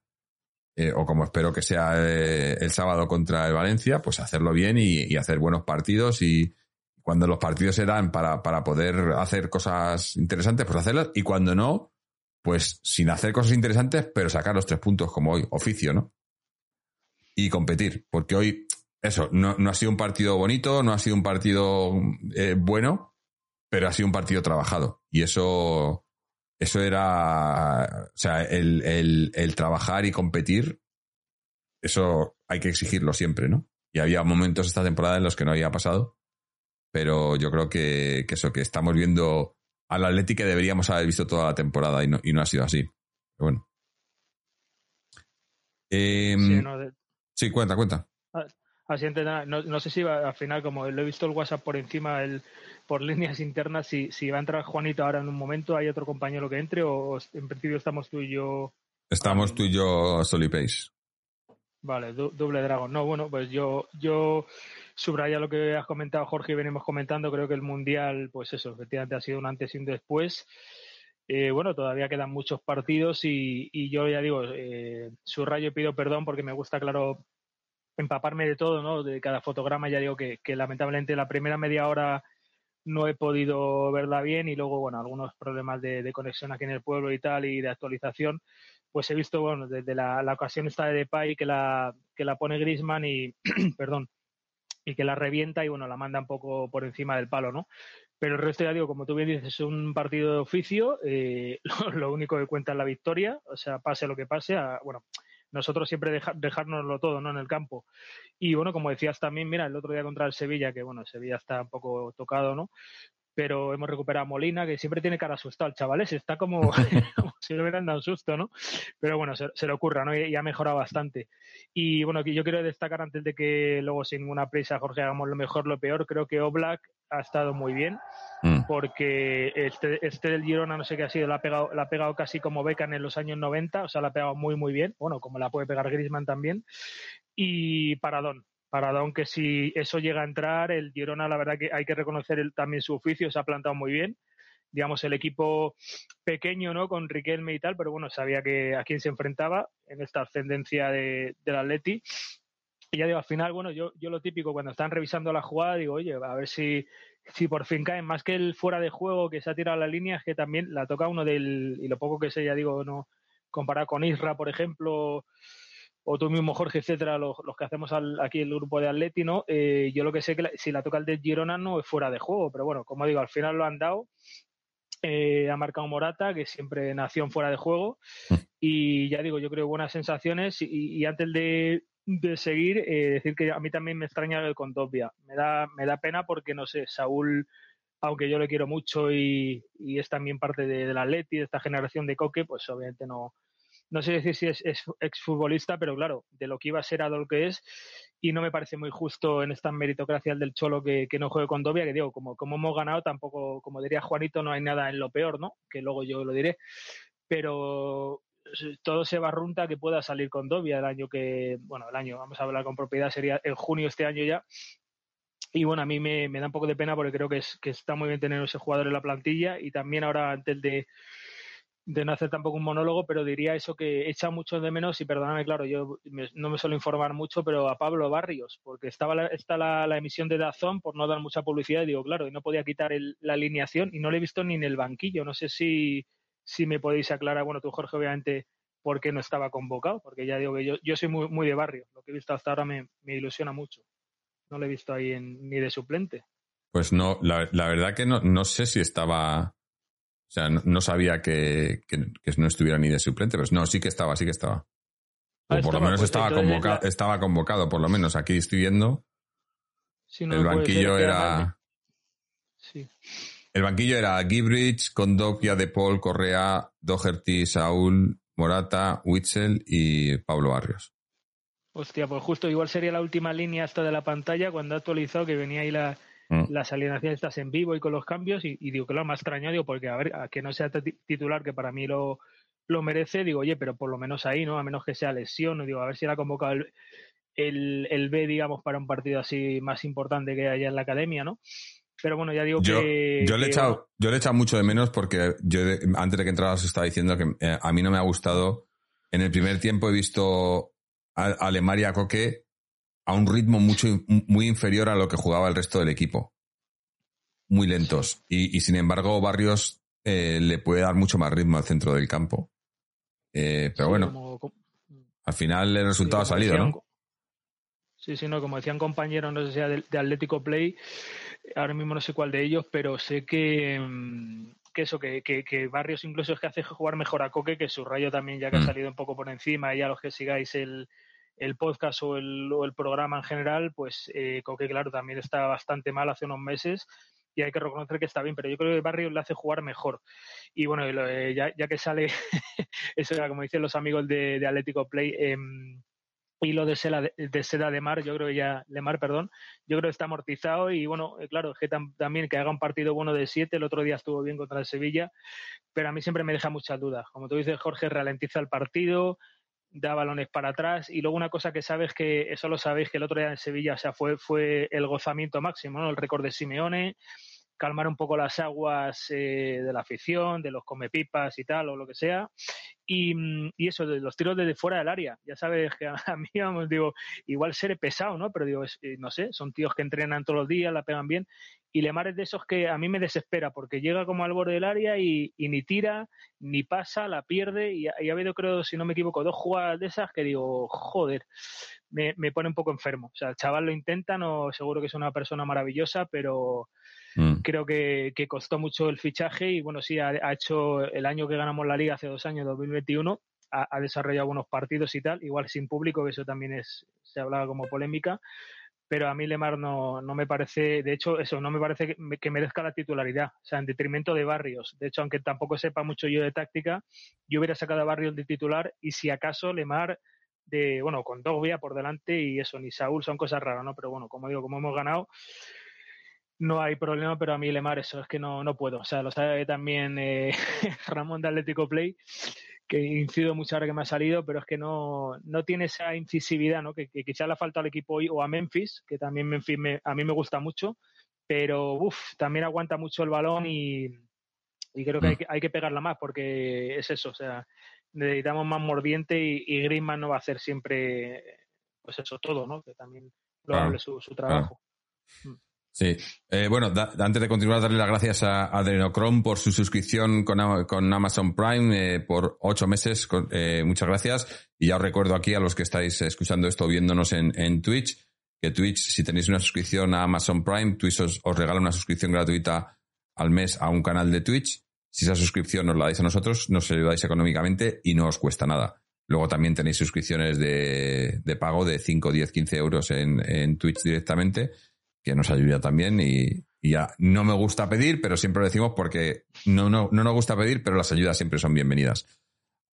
eh, o como espero que sea eh, el sábado contra el Valencia, pues hacerlo bien y, hacer buenos partidos. Y cuando los partidos se dan para, para poder hacer cosas interesantes, pues hacerlas. Y cuando no, pues sin hacer cosas interesantes, pero sacar los tres puntos como hoy, oficio, ¿no? Y competir, porque hoy, eso, no, ha sido un partido bonito, no ha sido un partido eh, bueno, pero ha sido un partido trabajado. Y eso, eso era, o sea, el, el, trabajar y competir, eso hay que exigirlo siempre, ¿no? Y había momentos esta temporada en los que no había pasado, pero yo creo que, que eso, que estamos viendo al Atlético que deberíamos haber visto toda la temporada y no, y no ha sido así. Pero bueno. Em, sí, cuenta, cuenta. Ah, no, no, sé si va, al final, como lo he visto el WhatsApp por encima, el, por líneas internas, si, si va a entrar Juanito ahora en un momento, ¿hay otro compañero que entre o en principio estamos tú y yo? Estamos tú y yo Solipace. Vale, doble dragón. No, bueno, pues yo, yo subraya lo que has comentado, Jorge, y venimos comentando. Creo que el Mundial, pues eso, efectivamente ha sido un antes y un después. Eh, bueno, todavía quedan muchos partidos y, yo ya digo, eh, subrayo y pido perdón porque me gusta, claro, empaparme de todo, ¿no? De cada fotograma. Ya digo que, lamentablemente la primera media hora no he podido verla bien y luego, bueno, algunos problemas de, conexión aquí en el pueblo y tal y de actualización, pues he visto, bueno, desde la, ocasión esta de Depay que la, que la pone Grisman y, perdón, y que la revienta y bueno, la manda un poco por encima del palo, ¿no? Pero el resto, ya digo, como tú bien dices, es un partido de oficio, eh, lo, único que cuenta es la victoria, o sea, pase lo que pase, bueno, nosotros siempre dejar dejárnoslo todo, ¿no? En el campo. Y bueno, como decías también, mira, el otro día contra el Sevilla, que bueno, Sevilla está un poco tocado, ¿no? Pero hemos recuperado a Molina, que siempre tiene cara asustado el chaval está como, si le hubieran dado un susto, ¿no? Pero bueno, se, le ocurra, ¿no? Y, ha mejorado bastante. Y bueno, yo quiero destacar antes de que luego sin ninguna prisa, Jorge, hagamos lo mejor, lo peor, creo que Oblak ha estado muy bien, mm. porque este, este del Girona, no sé qué ha sido, la ha, pegado, la ha pegado casi como Beckham en los años 90, o sea, la ha pegado muy, muy bien, bueno, como la puede pegar Grisman también. Y Paradón, Paradón que si eso llega a entrar, el Girona la verdad que hay que reconocer también su oficio, se ha plantado muy bien. Digamos, el equipo pequeño, ¿no? Con Riquelme y tal, pero bueno, sabía que a quién se enfrentaba en esta ascendencia de, del Atleti. Y ya digo, al final, bueno, yo, yo lo típico, cuando están revisando la jugada, digo, oye, a ver si, si por fin caen, más que el fuera de juego que se ha tirado la línea, es que también la toca uno del, y lo poco que sé, ya digo, no comparado con Isra, por ejemplo, o tú mismo, Jorge, etcétera, los, que hacemos aquí el grupo de Atleti, ¿no? Eh, yo lo que sé que si la toca el de Girona no es fuera de juego, pero bueno, como digo, al final lo han dado. Eh, ha marcado Morata, que siempre nació en fuera de juego. Mm. Y ya digo, yo creo buenas sensaciones. Y, antes de, seguir, eh, decir que a mí también me extraña el Condovia. Me da, me da pena porque, no sé, Saúl, aunque yo le quiero mucho y, es también parte de, del Atleti, de esta generación de Coque, pues obviamente no, no sé decir si es, exfutbolista, pero claro, de lo que iba a ser a lo que es, y no me parece muy justo en esta meritocracia del Cholo que, no juegue con Dobia, que digo, como, como hemos ganado, tampoco, como diría Juanito, no hay nada en lo peor, ¿no? Que luego yo lo diré, pero todo se barrunta que pueda salir con Dobia el año que, bueno, el año, vamos a hablar con propiedad, sería en junio este año ya. Y bueno, a mí me, da un poco de pena porque creo que, es, que está muy bien tener ese jugador en la plantilla y también ahora antes de de no hacer tampoco un monólogo, pero diría eso que echa mucho de menos, y perdóname, claro, yo no me suelo informar mucho, pero a Pablo Barrios, porque estaba la, está la, emisión de Dazón por no dar mucha publicidad, y digo, claro, y no podía quitar la alineación, y no le he visto ni en el banquillo. No sé si, si me podéis aclarar, bueno, tú, Jorge, obviamente, por qué no estaba convocado, porque ya digo que yo, yo soy muy, muy de barrio, lo que he visto hasta ahora me, ilusiona mucho. No lo he visto ahí ni de suplente. Pues no, la, la verdad que no, no sé si estaba o sea, no, sabía que, no estuviera ni de suplente, pero no, sí que estaba, sí que estaba. O ah, por lo menos pues estaba, convocado, estaba convocado, por lo menos. Aquí estoy viendo. el banquillo era. Sí. El banquillo era Gibrich, Condopia, De Paul, Correa, Doherty, Saúl, Morata, Witzel y Pablo Barrios. Hostia, pues justo igual sería la última línea hasta de la pantalla cuando ha actualizado que venía ahí la, Mm. las alineaciones estás en vivo y con los cambios y, digo que lo más extraño, digo, porque a ver, a que no sea titular, que para mí lo, lo merece, digo, oye, pero por lo menos ahí, ¿no? A menos que sea lesión, digo, a ver si era convocado el, el, el, B, digamos, para un partido así más importante que haya en la academia, ¿no? Pero bueno, ya digo que. Yo le, he echado, yo le he echado mucho de menos porque yo antes de que entrabas estaba diciendo que eh, a mí no me ha gustado. En el primer tiempo he visto a, a Lemar y a Coque a un ritmo mucho, muy inferior a lo que jugaba el resto del equipo. Muy lentos. Y, sin embargo, Barrios eh, le puede dar mucho más ritmo al centro del campo. Eh, pero bueno, al final el resultado ha salido, ¿no? Sí, sí, no, como decían compañeros, no sé si de, de, Atlético Play, ahora mismo no sé cuál de ellos, pero sé que, mm, que eso, que, que, Barrios incluso es que hace jugar mejor a Coque, que su rayo también ya que ha mm. salido un poco por encima, y a los que sigáis el, el podcast o el, programa en general, pues eh, que claro, también está bastante mal hace unos meses y hay que reconocer que está bien, pero yo creo que Barrio le hace jugar mejor. Y bueno, eh, ya, ya, que sale, eso era como dicen los amigos de, de Atlético Play, eh, hilo de seda de, seda de mar, yo creo que ya, de mar, perdón, yo creo que está amortizado y bueno, eh, claro, que también que haga un partido bueno de siete, el otro día estuvo bien contra el Sevilla, pero a mí siempre me deja muchas dudas. Como tú dices, Jorge ralentiza el partido, da balones para atrás y luego una cosa que sabes que eso lo sabéis que el otro día en Sevilla o sea fue fue el gozamiento máximo ¿no? el récord de Simeone calmar un poco las aguas eh, de la afición, de los comepipas y tal, o lo que sea. Y, mm, y, eso, de los tiros desde fuera del área. Ya sabes que a, mí, digo, igual seré pesado, ¿no? Pero digo, eh, no sé, son tíos que entrenan todos los días, la pegan bien. Y Lemar es de esos que a mí me desespera, porque llega como al borde del área y, ni tira, ni pasa, la pierde. Y, ha habido, creo, si no me equivoco, dos jugadas de esas que digo, joder, me, me pone un poco enfermo. O sea, el chaval lo intenta, no, seguro que es una persona maravillosa, pero Mm. Creo que, costó mucho el fichaje y bueno, sí, ha, hecho el año que ganamos la liga hace dos años, 2021, ha, ha, desarrollado algunos partidos y tal, igual sin público, que eso también es, se hablaba como polémica, pero a mí Lemar no, no me parece, de hecho, eso, no me parece que, merezca la titularidad, o sea, en detrimento de Barrios. De hecho, aunque tampoco sepa mucho yo de táctica, yo hubiera sacado a Barrios de titular y si acaso Lemar de, bueno, con dos vías por delante y eso, ni Saúl son cosas raras, ¿no? Pero bueno, como digo, como hemos ganado, no hay problema, pero a mí Lemar eso es que no, no puedo. O sea, lo sabe también eh, Ramón de Atlético Play, que incido mucho ahora que me ha salido, pero es que no, no tiene esa incisividad, ¿no? Que, que quizás le falta al equipo hoy, o a Memphis, que también Memphis a mí me gusta mucho, pero uf, también aguanta mucho el balón y, y creo que hay, mm. que hay, que pegarla más, porque es eso, o sea, necesitamos más mordiente y, y Griezmann no va a hacer siempre, pues eso todo, ¿no? Que también lo hable su, su trabajo. Mm. Sí. Eh, bueno, antes de continuar, darle las gracias a Adrenochrome por su suscripción con, con Amazon Prime eh, por ocho meses. Eh, muchas gracias. Y ya os recuerdo aquí a los que estáis escuchando esto, viéndonos en, Twitch, que Twitch, si tenéis una suscripción a Amazon Prime, Twitch os, regala una suscripción gratuita al mes a un canal de Twitch. Si esa suscripción os la dais a nosotros, nos ayudáis económicamente y no os cuesta nada. Luego también tenéis suscripciones de, de pago de 5, 10, 15 euros en, en Twitch directamente que nos ayuda también y, ya no me gusta pedir, pero siempre lo decimos porque no, no, no nos gusta pedir, pero las ayudas siempre son bienvenidas.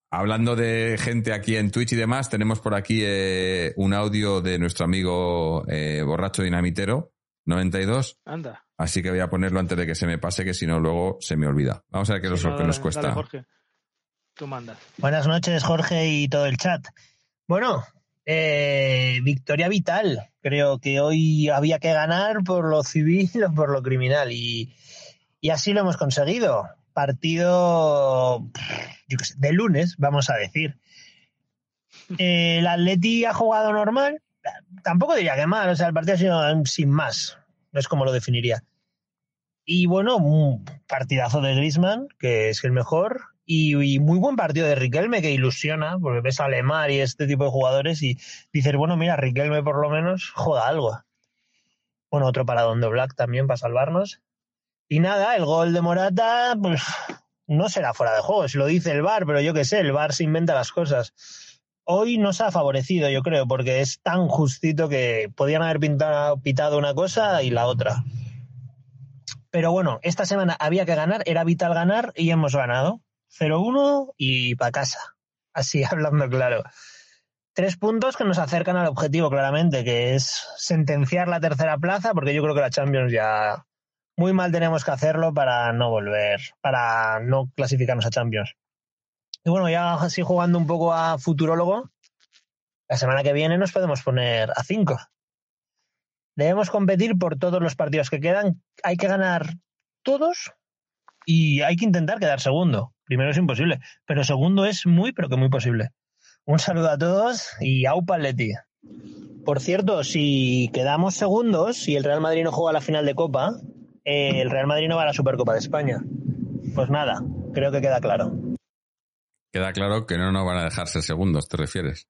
Hablando de gente aquí en Twitch y demás, tenemos por aquí eh, un audio de nuestro amigo eh, Borracho Dinamitero 92. Anda. Así que voy a ponerlo antes de que se me pase, que si no luego se me olvida. Vamos a ver qué, nos, nos cuesta. Jorge. Tú mandas. Buenas noches, Jorge y todo el chat. Bueno, eh, victoria vital. Creo que hoy había que ganar por lo civil o por lo criminal y, así lo hemos conseguido. Partido de lunes, vamos a decir. el Atleti ha jugado normal. Tampoco diría que mal, o sea, el partido ha sido sin más. No es como lo definiría. Y bueno, un partidazo de Griezmann, que es el mejor. Y, muy buen partido de Riquelme que ilusiona, porque ves a Lemar y este tipo de jugadores y dices, bueno, mira, Riquelme por lo menos juega algo. Bueno, otro para Don Black también para salvarnos. Y nada, el gol de Morata, pues no será fuera de juego, si lo dice el VAR, pero yo qué sé, el VAR se inventa las cosas. Hoy nos ha favorecido, yo creo, porque es tan justito que podían haber pintado, pitado una cosa y la otra. Pero bueno, esta semana había que ganar, era vital ganar y hemos ganado. 0-1 y para casa. Así hablando claro. Tres puntos que nos acercan al objetivo claramente, que es sentenciar la tercera plaza, porque yo creo que la Champions ya muy mal tenemos que hacerlo para no volver, para no clasificarnos a Champions. Y bueno, ya así jugando un poco a futurólogo, la semana que viene nos podemos poner a cinco. Debemos competir por todos los partidos que quedan. Hay que ganar todos y hay que intentar quedar segundo. Primero es imposible, pero segundo es muy, pero que muy posible. Un saludo a todos y au Leti. Por cierto, si quedamos segundos y el Real Madrid no juega la final de Copa, eh, el Real Madrid no va a la Supercopa de España. Pues nada, creo que queda claro. Queda claro que no nos van a dejar ser segundos, ¿te refieres?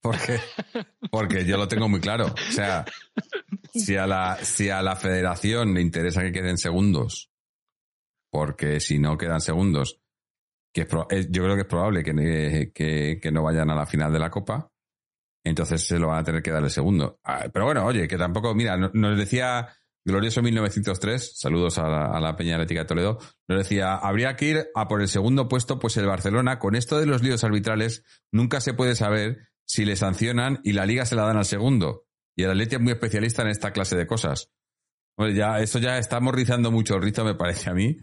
Porque, porque yo lo tengo muy claro. O sea, si a la, si a la federación le interesa que queden segundos porque si no quedan segundos, que yo creo que es probable que, que, no vayan a la final de la Copa, entonces se lo van a tener que dar el segundo. Ah, pero bueno, oye, que tampoco, mira, nos decía Glorioso 1903, saludos a la, a la Peña Atlética de Toledo, nos decía, habría que ir a por el segundo puesto, pues el Barcelona, con esto de los líos arbitrales, nunca se puede saber si le sancionan y la liga se la dan al segundo. Y el Atleti es muy especialista en esta clase de cosas. Bueno, ya, eso ya estamos rizando mucho rizo, me parece a mí.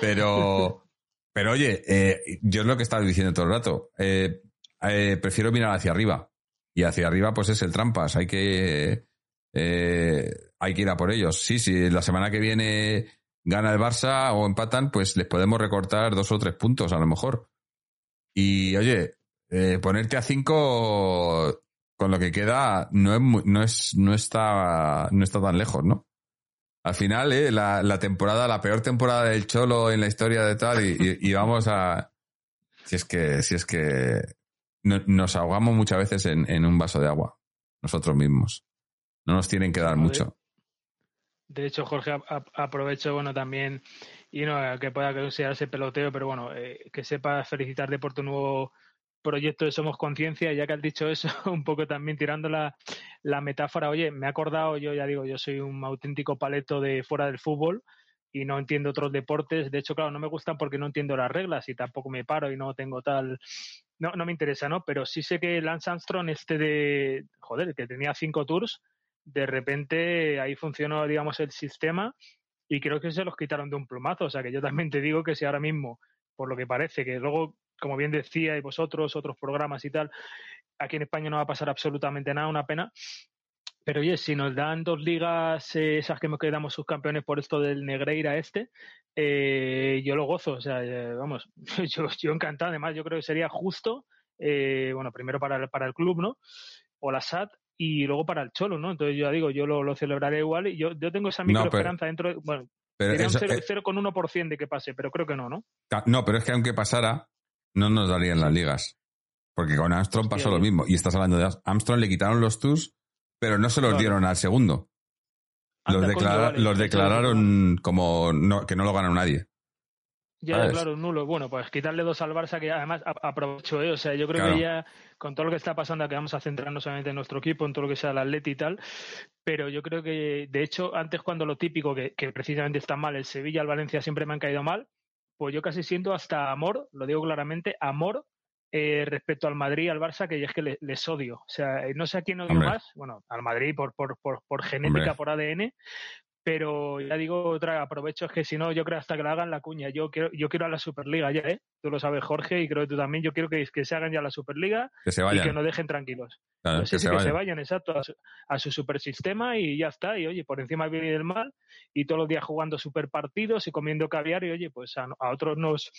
Pero, pero oye, eh, yo es lo que estaba diciendo todo el rato. Eh, eh, prefiero mirar hacia arriba. Y hacia arriba, pues es el trampas. Hay que, hay que ir a por ellos. Sí, si la semana que viene gana el Barça o empatan, pues les podemos recortar dos o tres puntos a lo mejor. Y oye, ponerte a cinco con lo que queda no es, no es, no está, no está tan lejos, ¿no? Al final, ¿eh? la, temporada, la peor temporada del Cholo en la historia de tal, y, vamos a. Si es que, si es que nos ahogamos muchas veces en, un vaso de agua, nosotros mismos. No nos tienen que dar mucho. De hecho, Jorge, aprovecho, bueno, también, y no que pueda considerarse peloteo, pero bueno, eh, que sepa felicitarte por tu nuevo proyecto de Somos Conciencia, ya que has dicho eso, un poco también tirando la, la, metáfora, oye, me he acordado, yo ya digo, yo soy un auténtico paleto de fuera del fútbol y no entiendo otros deportes, de hecho, claro, no me gustan porque no entiendo las reglas y tampoco me paro y no tengo tal, no, no me interesa, ¿no? Pero sí sé que Lance Armstrong, este de, joder, que tenía cinco tours, de repente ahí funcionó, digamos, el sistema y creo que se los quitaron de un plumazo, o sea que yo también te digo que si ahora mismo, por lo que parece, que luego como bien decíais vosotros, otros programas y tal, aquí en España no va a pasar absolutamente nada, una pena. Pero oye, si nos dan dos ligas, eh, esas que nos quedamos subcampeones por esto del Negreira este, eh, yo lo gozo. O sea, eh, vamos, yo, yo encantado. Además, yo creo que sería justo, bueno, primero para el, para el club, ¿no? O la SAT, y luego para el Cholo, ¿no? Entonces yo digo, yo lo, celebraré igual y yo, yo tengo esa micro esperanza dentro de, bueno, pero un 0,1% de que pase, pero creo que no, ¿no? No, pero es que aunque pasara, no nos darían las ligas. Porque con Armstrong pasó lo mismo. Y estás hablando de Armstrong, le quitaron los TUS, pero no se los dieron al segundo. Los, los declararon como que no lo ganó nadie. Ya, claro, nulo. Bueno, pues quitarle dos al Barça, que además aprovecho, ¿eh? O sea, yo creo que ya con todo lo que está pasando, que vamos a centrarnos solamente en nuestro equipo, en todo lo que sea el Atleti y tal, pero yo creo que, de hecho, antes cuando lo típico, que, que precisamente está mal, el Sevilla, el Valencia siempre me han caído mal, pues yo casi siento hasta amor, lo digo claramente, amor eh, respecto al Madrid y al Barça, que es que les, odio. O sea, no sé a quién odio más, bueno, al Madrid por, por, por, por genética, por ADN, pero ya digo, otra aprovecho es que si no, yo creo hasta que la hagan la cuña. Yo quiero, yo quiero a la Superliga ya, ¿eh? Tú lo sabes, Jorge, y creo que tú también. Yo quiero que, que se hagan ya la Superliga y que nos dejen tranquilos. que, se, vayan. exacto, a su, a su supersistema y ya está. Y oye, por encima del bien y del mal, y todos los días jugando super partidos y comiendo caviar. Y oye, pues a, otros nos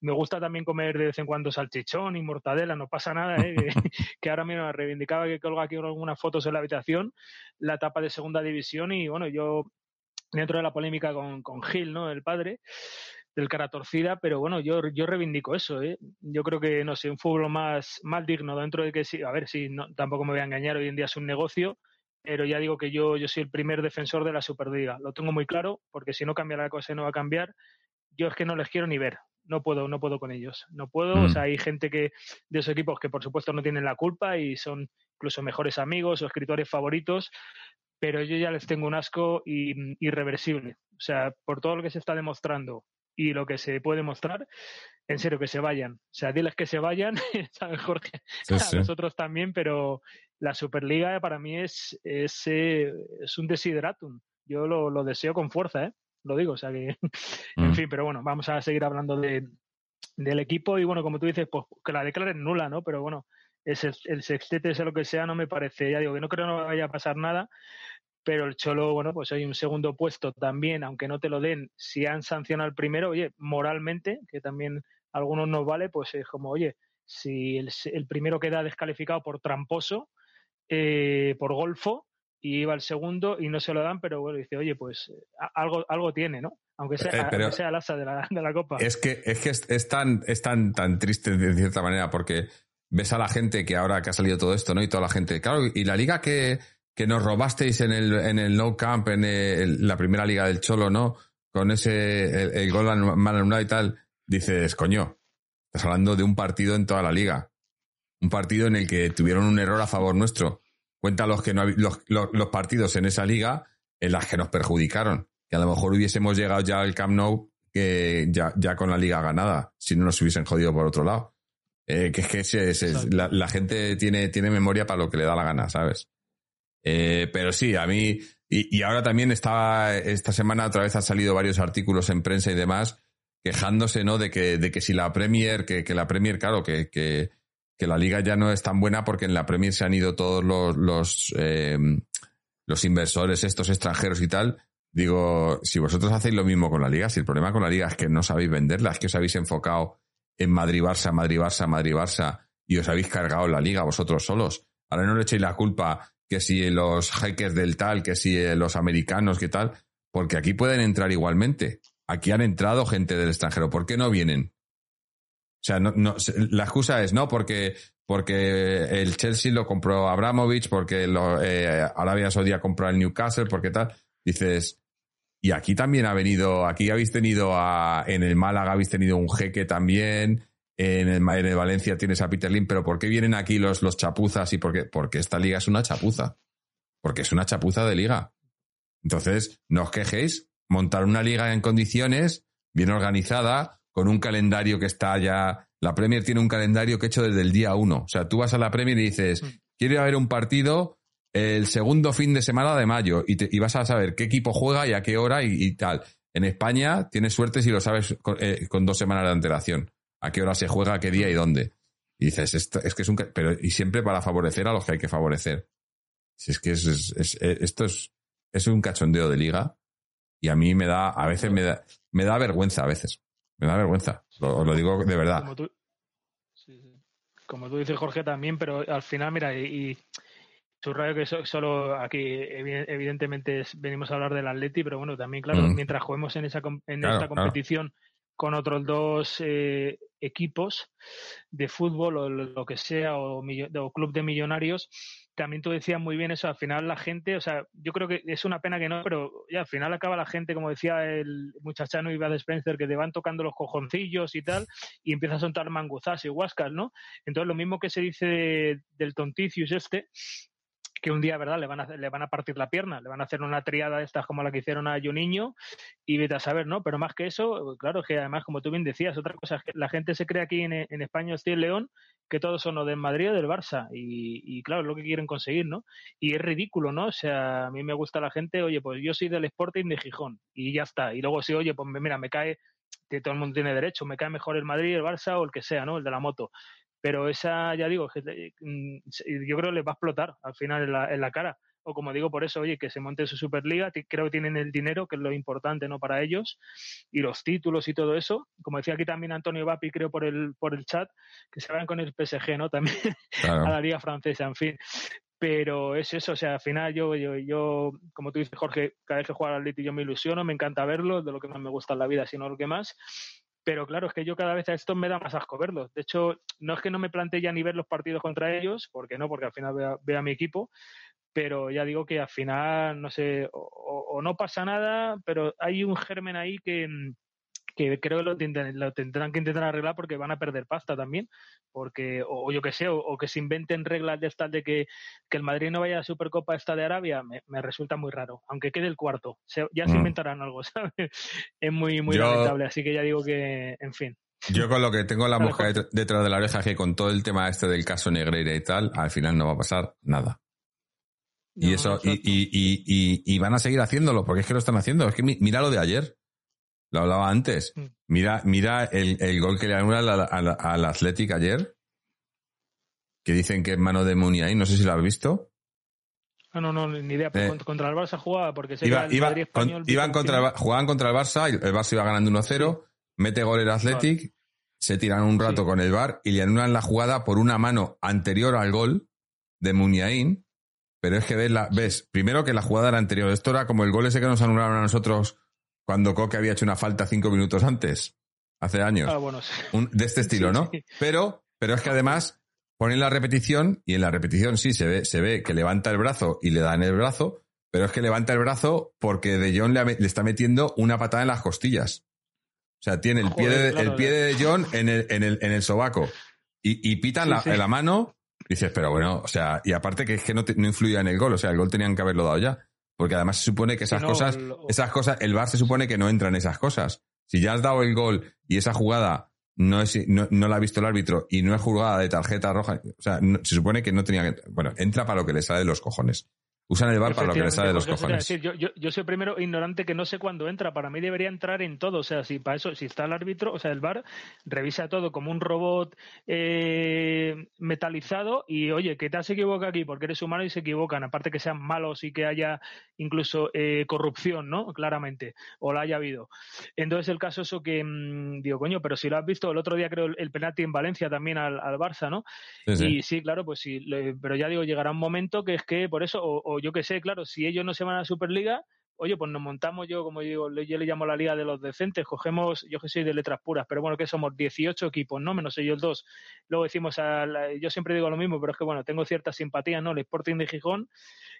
me gusta también comer de vez en cuando salchichón y mortadela, no pasa nada, ¿eh? que, ahora mismo reivindicaba que colga aquí algunas fotos en la habitación, la etapa de segunda división, y bueno, yo dentro de la polémica con, con Gil, ¿no? El padre del cara torcida, pero bueno, yo, yo reivindico eso, ¿eh? Yo creo que, no sé, un fútbol más, más digno dentro de que sí, a ver si no, tampoco me voy a engañar, hoy en día es un negocio, pero ya digo que yo, yo soy el primer defensor de la Superliga, lo tengo muy claro, porque si no cambia la cosa y no va a cambiar, yo es que no les quiero ni ver, no puedo, no puedo con ellos, no puedo, o mm. sea, hay gente que, de esos equipos que por supuesto no tienen la culpa y son incluso mejores amigos o escritores favoritos, pero yo ya les tengo un asco irreversible. O sea, por todo lo que se está demostrando y lo que se puede mostrar, en serio, que se vayan. O sea, diles que se vayan, ¿sabes, Jorge? a nosotros también, pero la Superliga para mí es, es, eh, es un desideratum. Yo lo, lo, deseo con fuerza, ¿eh? Lo digo, o sea que, en mm. fin, pero bueno, vamos a seguir hablando de, del equipo y bueno, como tú dices, pues que la declaren nula, ¿no? Pero bueno, ese, el sextete, sea lo que sea, no me parece, ya digo que no creo que no vaya a pasar nada, pero el Cholo, bueno, pues hay un segundo puesto también, aunque no te lo den, si han sancionado el primero, oye, moralmente, que también a algunos nos vale, pues es como, oye, si el, primero queda descalificado por tramposo, eh, por golfo, y iba el segundo y no se lo dan, pero bueno, dice, oye, pues algo, algo tiene, ¿no? Aunque sea, eh, sea el asa de la, de la, copa. Es que, es, que es, tan, es tan, tan triste de cierta manera, porque ves a la gente que ahora que ha salido todo esto, ¿no? Y toda la gente, claro, y la liga que que nos robasteis en el, en el No Camp, en la primera liga del Cholo, ¿no? Con ese, el, gol mal anulado y tal, dices, coño, estás hablando de un partido en toda la liga. Un partido en el que tuvieron un error a favor nuestro. Cuenta los, que no, los, los, partidos en esa liga en las que nos perjudicaron. Que a lo mejor hubiésemos llegado ya al Camp Nou que ya, ya con la liga ganada, si no nos hubiesen jodido por otro lado. Eh, que es que la, la, gente tiene, tiene memoria para lo que le da la gana, ¿sabes? Eh, pero sí, a mí, y, ahora también estaba, esta semana otra vez han salido varios artículos en prensa y demás quejándose, ¿no? De que, de que si la Premier, que, que la Premier, claro, que, que, que, la liga ya no es tan buena porque en la Premier se han ido todos los, los, eh, los inversores, estos extranjeros y tal. Digo, si vosotros hacéis lo mismo con la liga, si el problema con la liga es que no sabéis venderla, es que os habéis enfocado en Madrid-Barça, Madrid-Barça, Madrid-Barça y os habéis cargado la liga vosotros solos. Ahora no le echéis la culpa que si los hackers del tal, que si los americanos, que tal, porque aquí pueden entrar igualmente. Aquí han entrado gente del extranjero. ¿Por qué no vienen? O sea, no, no, la excusa es no, porque, porque el Chelsea lo compró Abramovich, porque lo, eh, Arabia Saudí compró el Newcastle, porque tal. Dices, y aquí también ha venido, aquí habéis tenido a, en el Málaga habéis tenido un jeque también, en el, en Valencia tienes a Peter Lim, pero ¿por qué vienen aquí los, los chapuzas y por qué? Porque esta liga es una chapuza. Porque es una chapuza de liga. Entonces, no os quejéis, montar una liga en condiciones, bien organizada, con un calendario que está ya. La Premier tiene un calendario que hecho desde el día uno. O sea, tú vas a la Premier y dices, mm. quiero ir a ver un partido el segundo fin de semana de mayo y, vas a saber qué equipo juega y a qué hora y, tal. En España tienes suerte si lo sabes con, eh, con dos semanas de antelación a qué hora se juega, qué día y dónde. Y dices, esto, es que es un... Pero, y siempre para favorecer a los que hay que favorecer. Si es que es, esto es, es un cachondeo de liga y a mí me da, a veces me da, me da vergüenza, a veces. Me da vergüenza. Lo, lo digo de verdad. Como tú dices, Jorge, también, pero al final, mira, y, subrayo que solo aquí evidentemente venimos a hablar del Atleti, pero bueno, también claro, mm. mientras juguemos en esa en esta competición con otros dos eh, equipos de fútbol o lo que sea o, o, club de millonarios, también tú decías muy bien eso, al final la gente, o sea, yo creo que es una pena que no, pero ya al final acaba la gente, como decía el muchachano Iba de Spencer, que te van tocando los cojoncillos y tal, y empieza a soltar manguzas y huascas, ¿no? Entonces lo mismo que se dice del tonticius este, que un día, ¿verdad?, le van, a, le van a partir la pierna, le van a hacer una triada de estas como la que hicieron a Juninho y vete a saber, ¿no? Pero más que eso, claro, que además, como tú bien decías, otra cosa que la gente se cree aquí en, en España, estoy en León, que todos son o del Madrid o del Barça y, y, claro, es lo que quieren conseguir, ¿no? Y es ridículo, ¿no? O sea, a mí me gusta la gente, oye, pues yo soy del Sporting de Gijón y ya está. Y luego sí, oye, pues mira, me cae que todo el mundo tiene derecho, me cae mejor el Madrid, el Barça o el que sea, ¿no? El de la moto pero esa, ya digo, mm, yo creo que les va a explotar al final en la, en la cara. O como digo, por eso, oye, que se monte su Superliga, creo que tienen el dinero, que es lo importante, ¿no? Para ellos, y los títulos y todo eso. Como decía aquí también Antonio Vapi, creo por el, por el chat, que se vayan con el PSG, ¿no? También a la Liga Francesa, en fin pero es eso, o sea, al final yo, yo, yo, como tú dices, Jorge, cada vez que juego al Atleti yo me ilusiono, me encanta verlo, de lo que más me gusta en la vida, sino lo que más, pero claro, es que yo cada vez a estos me da más asco verlos. De hecho, no es que no me plantee ya ni ver los partidos contra ellos, porque no, porque al final veo, a mi equipo, pero ya digo que al final, no sé, o, no pasa nada, pero hay un germen ahí que, que creo que lo, tendrán que intentar arreglar porque van a perder pasta también, porque o, yo que sé, o, que se inventen reglas de estas de que, el Madrid no vaya a la Supercopa esta de Arabia, me, resulta muy raro, aunque quede el cuarto, ya se mm. inventarán algo, ¿sabes? Es muy, muy lamentable, así que ya digo que, en fin. Yo con lo que tengo la mosca detrás de la oreja, que con todo el tema este del caso Negreira y tal, al final no va a pasar nada. y eso, y, y, y, van a seguir haciéndolo, porque es que lo están haciendo. Es que mira lo de ayer. Lo hablaba antes. Mm. Mira, mira el, el gol que le anula al, al, al Athletic ayer. Que dicen que es mano de Muniain. No sé si lo has visto. Ah, no, no, ni idea. Eh, contra el Barça jugaba porque se iba, iba, iban contra jugaban contra el Barça y el Barça iba ganando 1-0. Mete gol el Athletic. Se tiran un rato con el bar y le anulan la jugada por una mano anterior al gol de Muniain. Pero es que ves, la, ves, primero que la jugada era anterior. Esto era como el gol ese que nos anularon a nosotros cuando Coque había hecho una falta cinco minutos antes, hace años. Ah, de este estilo, ¿no? Pero, pero es que además ponen la repetición y en la repetición sí se ve, se ve que levanta el brazo y le dan el brazo, pero es que levanta el brazo porque De Jong le, está metiendo una patada en las costillas. O sea, tiene el pie de, el pie de Jong en el, en el, en el sobaco y, y pitan la, en la mano. dices, pero bueno, o sea, y aparte que es que no, no influía en el gol, o sea, el gol tenían que haberlo dado ya. Porque además se supone que esas cosas, esas cosas, el VAR se supone que no entra en esas cosas. Si ya has dado el gol y esa jugada no, es, no, la ha visto el árbitro y no es jugada de tarjeta roja, o sea, se supone que no tenía que, bueno, entra para lo que le sale de los cojones. Usan el bar para lo que les sale de los cojones. yo, yo, yo, soy primero ignorante que no sé cuándo entra. Para mí debería entrar en todo. O sea, si para eso, si está el árbitro, o sea, el bar revisa todo como un robot eh, metalizado y oye, que te has equivocado aquí porque eres humano y se equivocan. Aparte que sean malos y que haya incluso eh, corrupción, ¿no? Claramente. O la haya habido. Entonces el caso eso que mm, digo, coño, pero si lo has visto el otro día creo el, penalti en Valencia también al, al Barça, ¿no? Y sí, claro, pues sí. pero ya digo, llegará un momento que es que por eso, o yo qué sé, claro, si ellos no se van a la Superliga, oye, pues nos montamos yo, como digo, yo le llamo la liga de los decentes, cogemos, yo que soy de letras puras, pero bueno, que somos 18 equipos, ¿no? Menos ellos dos. Luego decimos, a yo siempre digo lo mismo, pero es que bueno, tengo cierta simpatía, ¿no? El Sporting de Gijón,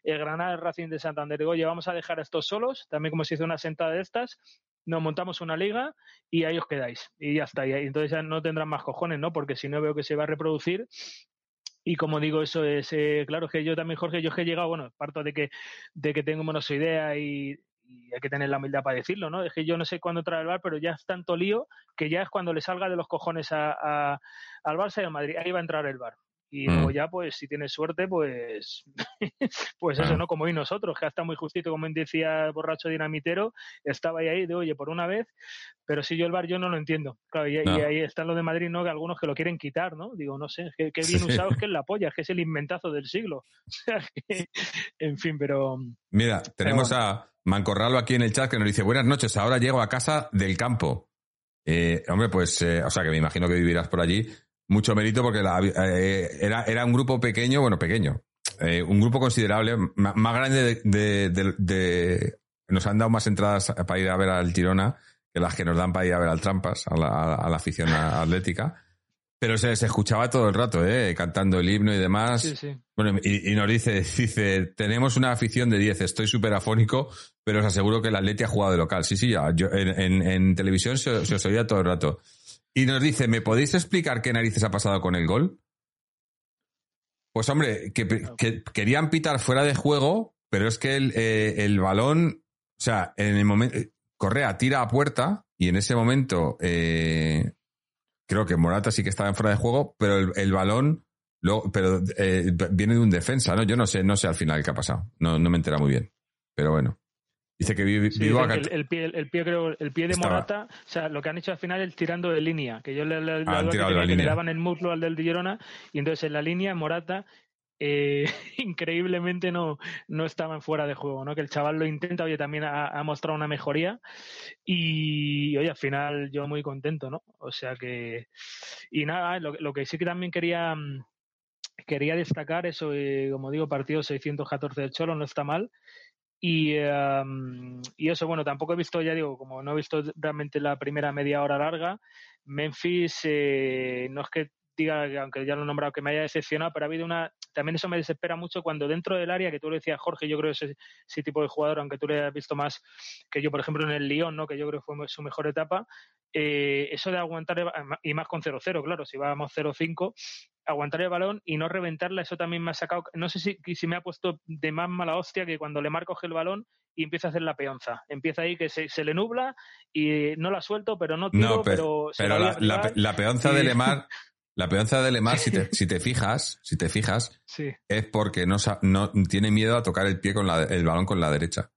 el Granada, el Racing de Santander. Digo, oye, vamos a dejar a estos solos, también como se hizo una sentada de estas, nos montamos una liga y ahí os quedáis. Y ya está. Y entonces ya no tendrán más cojones, ¿no? Porque si no veo que se va a reproducir y como digo, eso es, eh, claro, que yo también, Jorge, yo que he llegado, bueno, parto de que, de que tengo menos idea y, hay que tener la humildad para decirlo, ¿no? Es que yo no sé cuándo trae el bar, pero ya es tanto lío que ya es cuando le salga de los cojones a, a, al Barça y al Madrid. Ahí va a entrar el bar. Y mm. luego ya, pues, si tienes suerte, pues, pues eso, ¿no? Como hoy nosotros, que hasta muy justito, como decía borracho dinamitero, estaba ahí, ahí de, oye, por una vez, pero si yo el bar yo no lo entiendo. Claro, y, ahí está lo de Madrid, ¿no? Que algunos que lo quieren quitar, ¿no? Digo, no sé, que, bien usado es que es la polla, es que es el inventazo del siglo. en fin, pero... Mira, tenemos a Mancorralo aquí en el chat que nos dice, buenas noches, ahora llego a casa del campo. Eh, hombre, pues, eh, o sea, que me imagino que vivirás por allí mucho mérito porque la, eh, era, era un grupo pequeño, bueno, pequeño. eh, un grupo considerable, más grande de, Nos han dado más entradas para ir a ver al Tirona que las que nos dan para ir a ver al Trampas, a la, afición atlética. Pero se, escuchaba todo el rato, ¿eh? cantando el himno y demás. Sí, sí. Bueno, y, nos dice, dice, tenemos una afición de 10, estoy súper afónico, pero os aseguro que el Atleti ha jugado de local. Sí, sí, yo, en, televisión se, os oía todo el rato. Y nos dice, ¿me podéis explicar qué narices ha pasado con el gol? Pues hombre, que, querían pitar fuera de juego, pero es que el, eh, el balón, o sea, en el momento, Correa tira a puerta y en ese momento eh, creo que Morata sí que estaba fuera de juego, pero el, balón pero eh, viene de un defensa, ¿no? Yo no sé, no sé al final qué ha pasado. No, no me entera muy bien. Pero bueno. Dice que vive, el, pie, el, pie, creo, el pie de Morata, o sea, lo que han hecho al final es tirando de línea, que yo le, le, le daban el muslo al del Girona, y entonces en la línea Morata eh, increíblemente no, no estaban fuera de juego, ¿no? Que el chaval lo intenta, oye, también ha, mostrado una mejoría y, oye, al final yo muy contento, ¿no? O sea que, y nada, lo, que sí que también quería, quería destacar, eso, eh, como digo, partido 614 del Cholo, no está mal. Y, y eso, bueno, tampoco he visto, ya digo, como no he visto realmente la primera media hora larga, Memphis eh, no es que diga, aunque ya lo he nombrado, que me haya decepcionado, pero ha habido una. También eso me desespera mucho cuando dentro del área, que tú lo decías, Jorge, yo creo que ese, ese tipo de jugador, aunque tú le hayas visto más que yo, por ejemplo, en el Lyon, ¿no? que yo creo que fue su mejor etapa, eh, eso de aguantar, y más con 0-0, claro, si vamos 0-5, aguantar el balón y no reventarla, eso también me ha sacado. No sé si, si me ha puesto de más mala hostia que cuando Lemar coge el balón y empieza a hacer la peonza. Empieza ahí que se, le nubla y no la suelto, pero no tiro, pero, pero, la, la, peonza de Lemar La peonza de Lemar, si te, si te fijas, si te fijas, es porque no, no tiene miedo a tocar el pie con el balón con la derecha.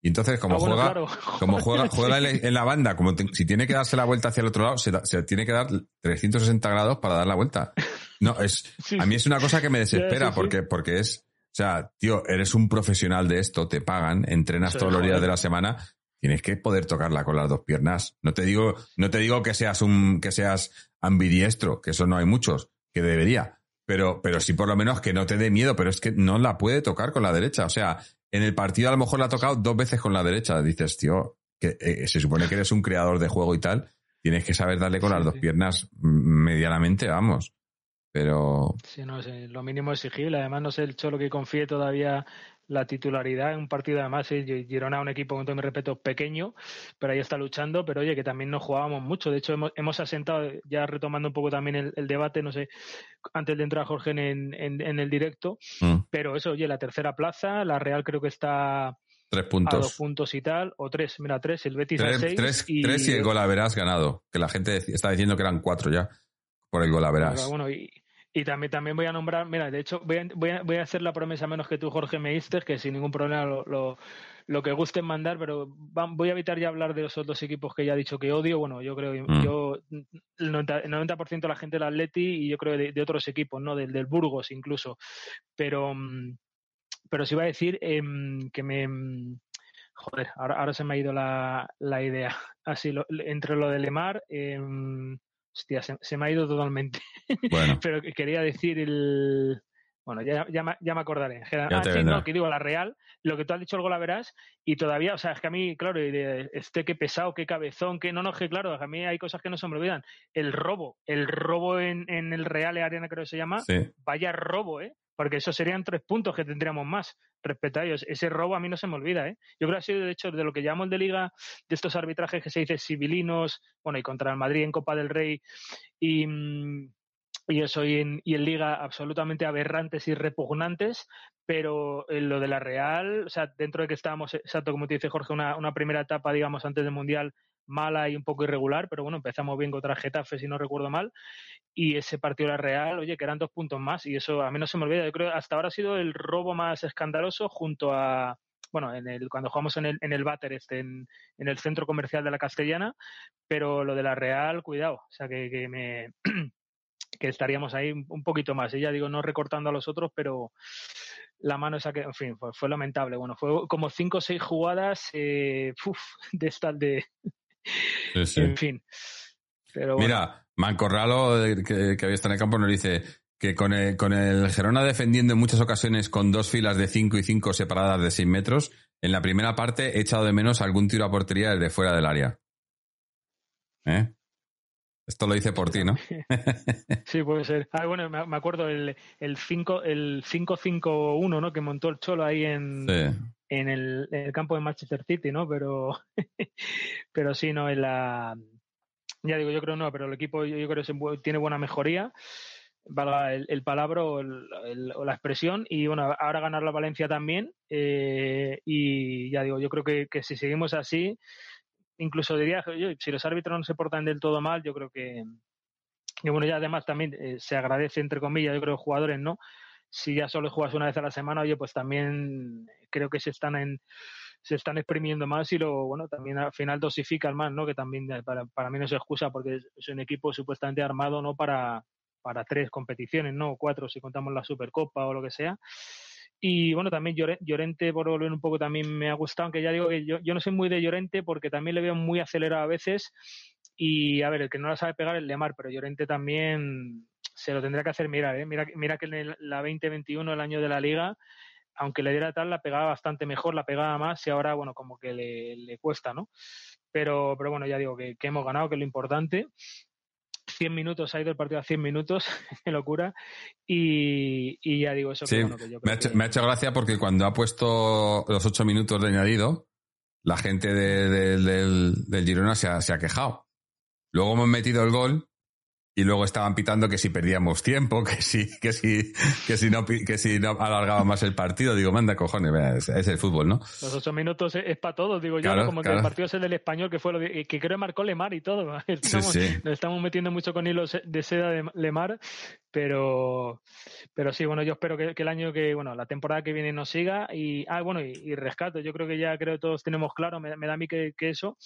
Y entonces, como ah, juega, como juega, juega en la banda, como si tiene que darse la vuelta hacia el otro lado, se, tiene que dar 360 grados para dar la vuelta. No, es, a mí es una cosa que me desespera porque, porque es, o sea, tío, eres un profesional de esto, te pagan, entrenas todos los días de la semana, tienes que poder tocarla con las dos piernas. No te digo, no te digo que seas un, que seas ambidiestro, que eso no hay muchos, que debería. Pero, pero sí por lo menos que no te dé miedo, pero es que no la puede tocar con la derecha. O sea, en el partido a lo mejor la ha tocado dos veces con la derecha. Dices, tío, que eh, se supone que eres un creador de juego y tal, tienes que saber darle con las dos piernas medianamente, vamos. Pero. Sí, no, sé, lo mínimo exigible. Además, no sé el Cholo que confíe todavía la titularidad en un partido además ¿eh? Girona un equipo con todo mi respeto pequeño pero ahí está luchando pero oye que también no jugábamos mucho de hecho hemos, asentado ya retomando un poco también el, debate no sé antes de entrar Jorge en, en, el directo mm. pero eso oye la tercera plaza la Real creo que está Tres puntos. A dos puntos y tal, o tres, mira, tres, el Betis a seis. Tres y, tres y el gol haberás ganado, que la gente está diciendo que eran cuatro ya por el gol haberás. Bueno, y, y también, también voy a nombrar, mira, de hecho, voy a, voy a, voy a hacer la promesa menos que tú, Jorge, me diste, que sin ningún problema lo, lo, lo que gusten mandar, pero voy a evitar ya hablar de los otros equipos que ya he dicho que odio. Bueno, yo creo, mm. yo, el 90%, de la gente del Atleti y yo creo de, de otros equipos, ¿no? Del, del Burgos incluso. Pero, pero sí iba a decir em, que me. Joder, ahora, ahora se me ha ido la, la idea. Así, lo, entre lo de Lemar. Eh, Hostia, se, me ha ido totalmente. Bueno. Pero quería decir el. Bueno, ya, ya, me acordaré. ah, sí, no, que digo, la Real, lo que tú has dicho el gol verás, y todavía, o sea, es que a mí, claro, este qué pesado, qué cabezón, que no, no, que claro, a mí hay cosas que no se me olvidan. El robo, el robo en, en el Real Arena, creo que se llama, vaya robo, ¿eh? Porque eso serían tres puntos que tendríamos más respecto a ellos. Ese robo a mí no se me olvida, ¿eh? Yo creo que ha sido, de hecho, de lo que llamamos de liga, de estos arbitrajes que se dice civilinos, bueno, y contra el Madrid en Copa del Rey, y, mm, y eso, y en, y en liga absolutamente aberrantes y repugnantes, pero en lo de la Real, o sea, dentro de que estábamos, exacto, como te dice Jorge, una, una primera etapa, digamos, antes del Mundial, mala y un poco irregular, pero bueno, empezamos bien contra Getafe, si no recuerdo mal, y ese partido era real, oye, que eran dos puntos más, y eso a mí no se me olvida, yo creo que hasta ahora ha sido el robo más escandaloso junto a, bueno, en el, cuando jugamos en el, en el Bater, este, en, en, el centro comercial de la Castellana, pero lo de la Real, cuidado, o sea, que, que me... que estaríamos ahí un poquito más. Y ya digo, no recortando a los otros, pero la mano esa que, en fin, fue, lamentable. Bueno, fue como cinco o seis jugadas eh, de estas de, en fin. Mira, Mancorralo, que, que había estado en el campo, nos dice que con el, con el Gerona defendiendo en muchas ocasiones con dos filas de 5 y 5 separadas de 6 metros, en la primera parte he echado de menos algún tiro a portería desde fuera del área. ¿Eh? Esto lo hice por ti, ¿no? sí, puede ser. Ah, bueno, me acuerdo el, el 5 el 5-5-1, ¿no? Que montó el Cholo ahí en, en, el, campo de Manchester City, ¿no? Pero, pero sí, no, en la... Ya digo, yo creo no, pero el equipo yo, creo que tiene buena mejoría valga el, el palabra o, la expresión. Y bueno, ahora ganar la Valencia también. Eh, y ya digo, yo creo que, si seguimos así, incluso diría, si los árbitros no se portan del todo mal, yo creo que, y bueno, ya además también eh, se agradece, entre comillas, yo creo, jugadores, ¿no? Si ya solo juegas una vez a la semana, oye, pues también creo que se están en se están exprimiendo más y luego, bueno, también al final dosifican más, ¿no? Que también para, para mí no se excusa porque es un equipo supuestamente armado, ¿no? Para, para tres competiciones, ¿no? Cuatro si contamos la Supercopa o lo que sea. Y bueno, también Llorente, por volver un poco, también me ha gustado, aunque ya digo que yo, yo no soy muy de Llorente porque también le veo muy acelerado a veces. Y a ver, el que no la sabe pegar es Lemar, pero Llorente también se lo tendrá que hacer mirar, ¿eh? Mira, mira que en la 2021, el año de la liga, aunque le diera tal, la pegaba bastante mejor, la pegaba más y ahora, bueno, como que le, le cuesta, ¿no? Pero, pero bueno, ya digo que, que hemos ganado, que es lo importante. 100 minutos, ha ido el partido a 100 minutos, qué locura. Y, ya digo eso. que, me, ha hecho, me, ha hecho, gracia porque cuando ha puesto los 8 minutos de añadido, la gente del, del, Girona se ha, se ha quejado. Luego hemos metido el gol y luego estaban pitando que si perdíamos tiempo, que si, que si, que si no, que si no alargaba más el partido. Digo, manda cojones, es, el fútbol, ¿no? Los ocho minutos es, para todos, digo yo, como que el partido es el del español, que fue lo que creo que marcó Lemar y todo. Estamos, Nos estamos metiendo mucho con hilos de seda de Lemar, pero, pero sí, bueno, yo espero que, el año que, bueno, la temporada que viene nos siga y, ah, bueno, y, rescato. Yo creo que ya creo que todos tenemos claro, me, da a mí que, que eso,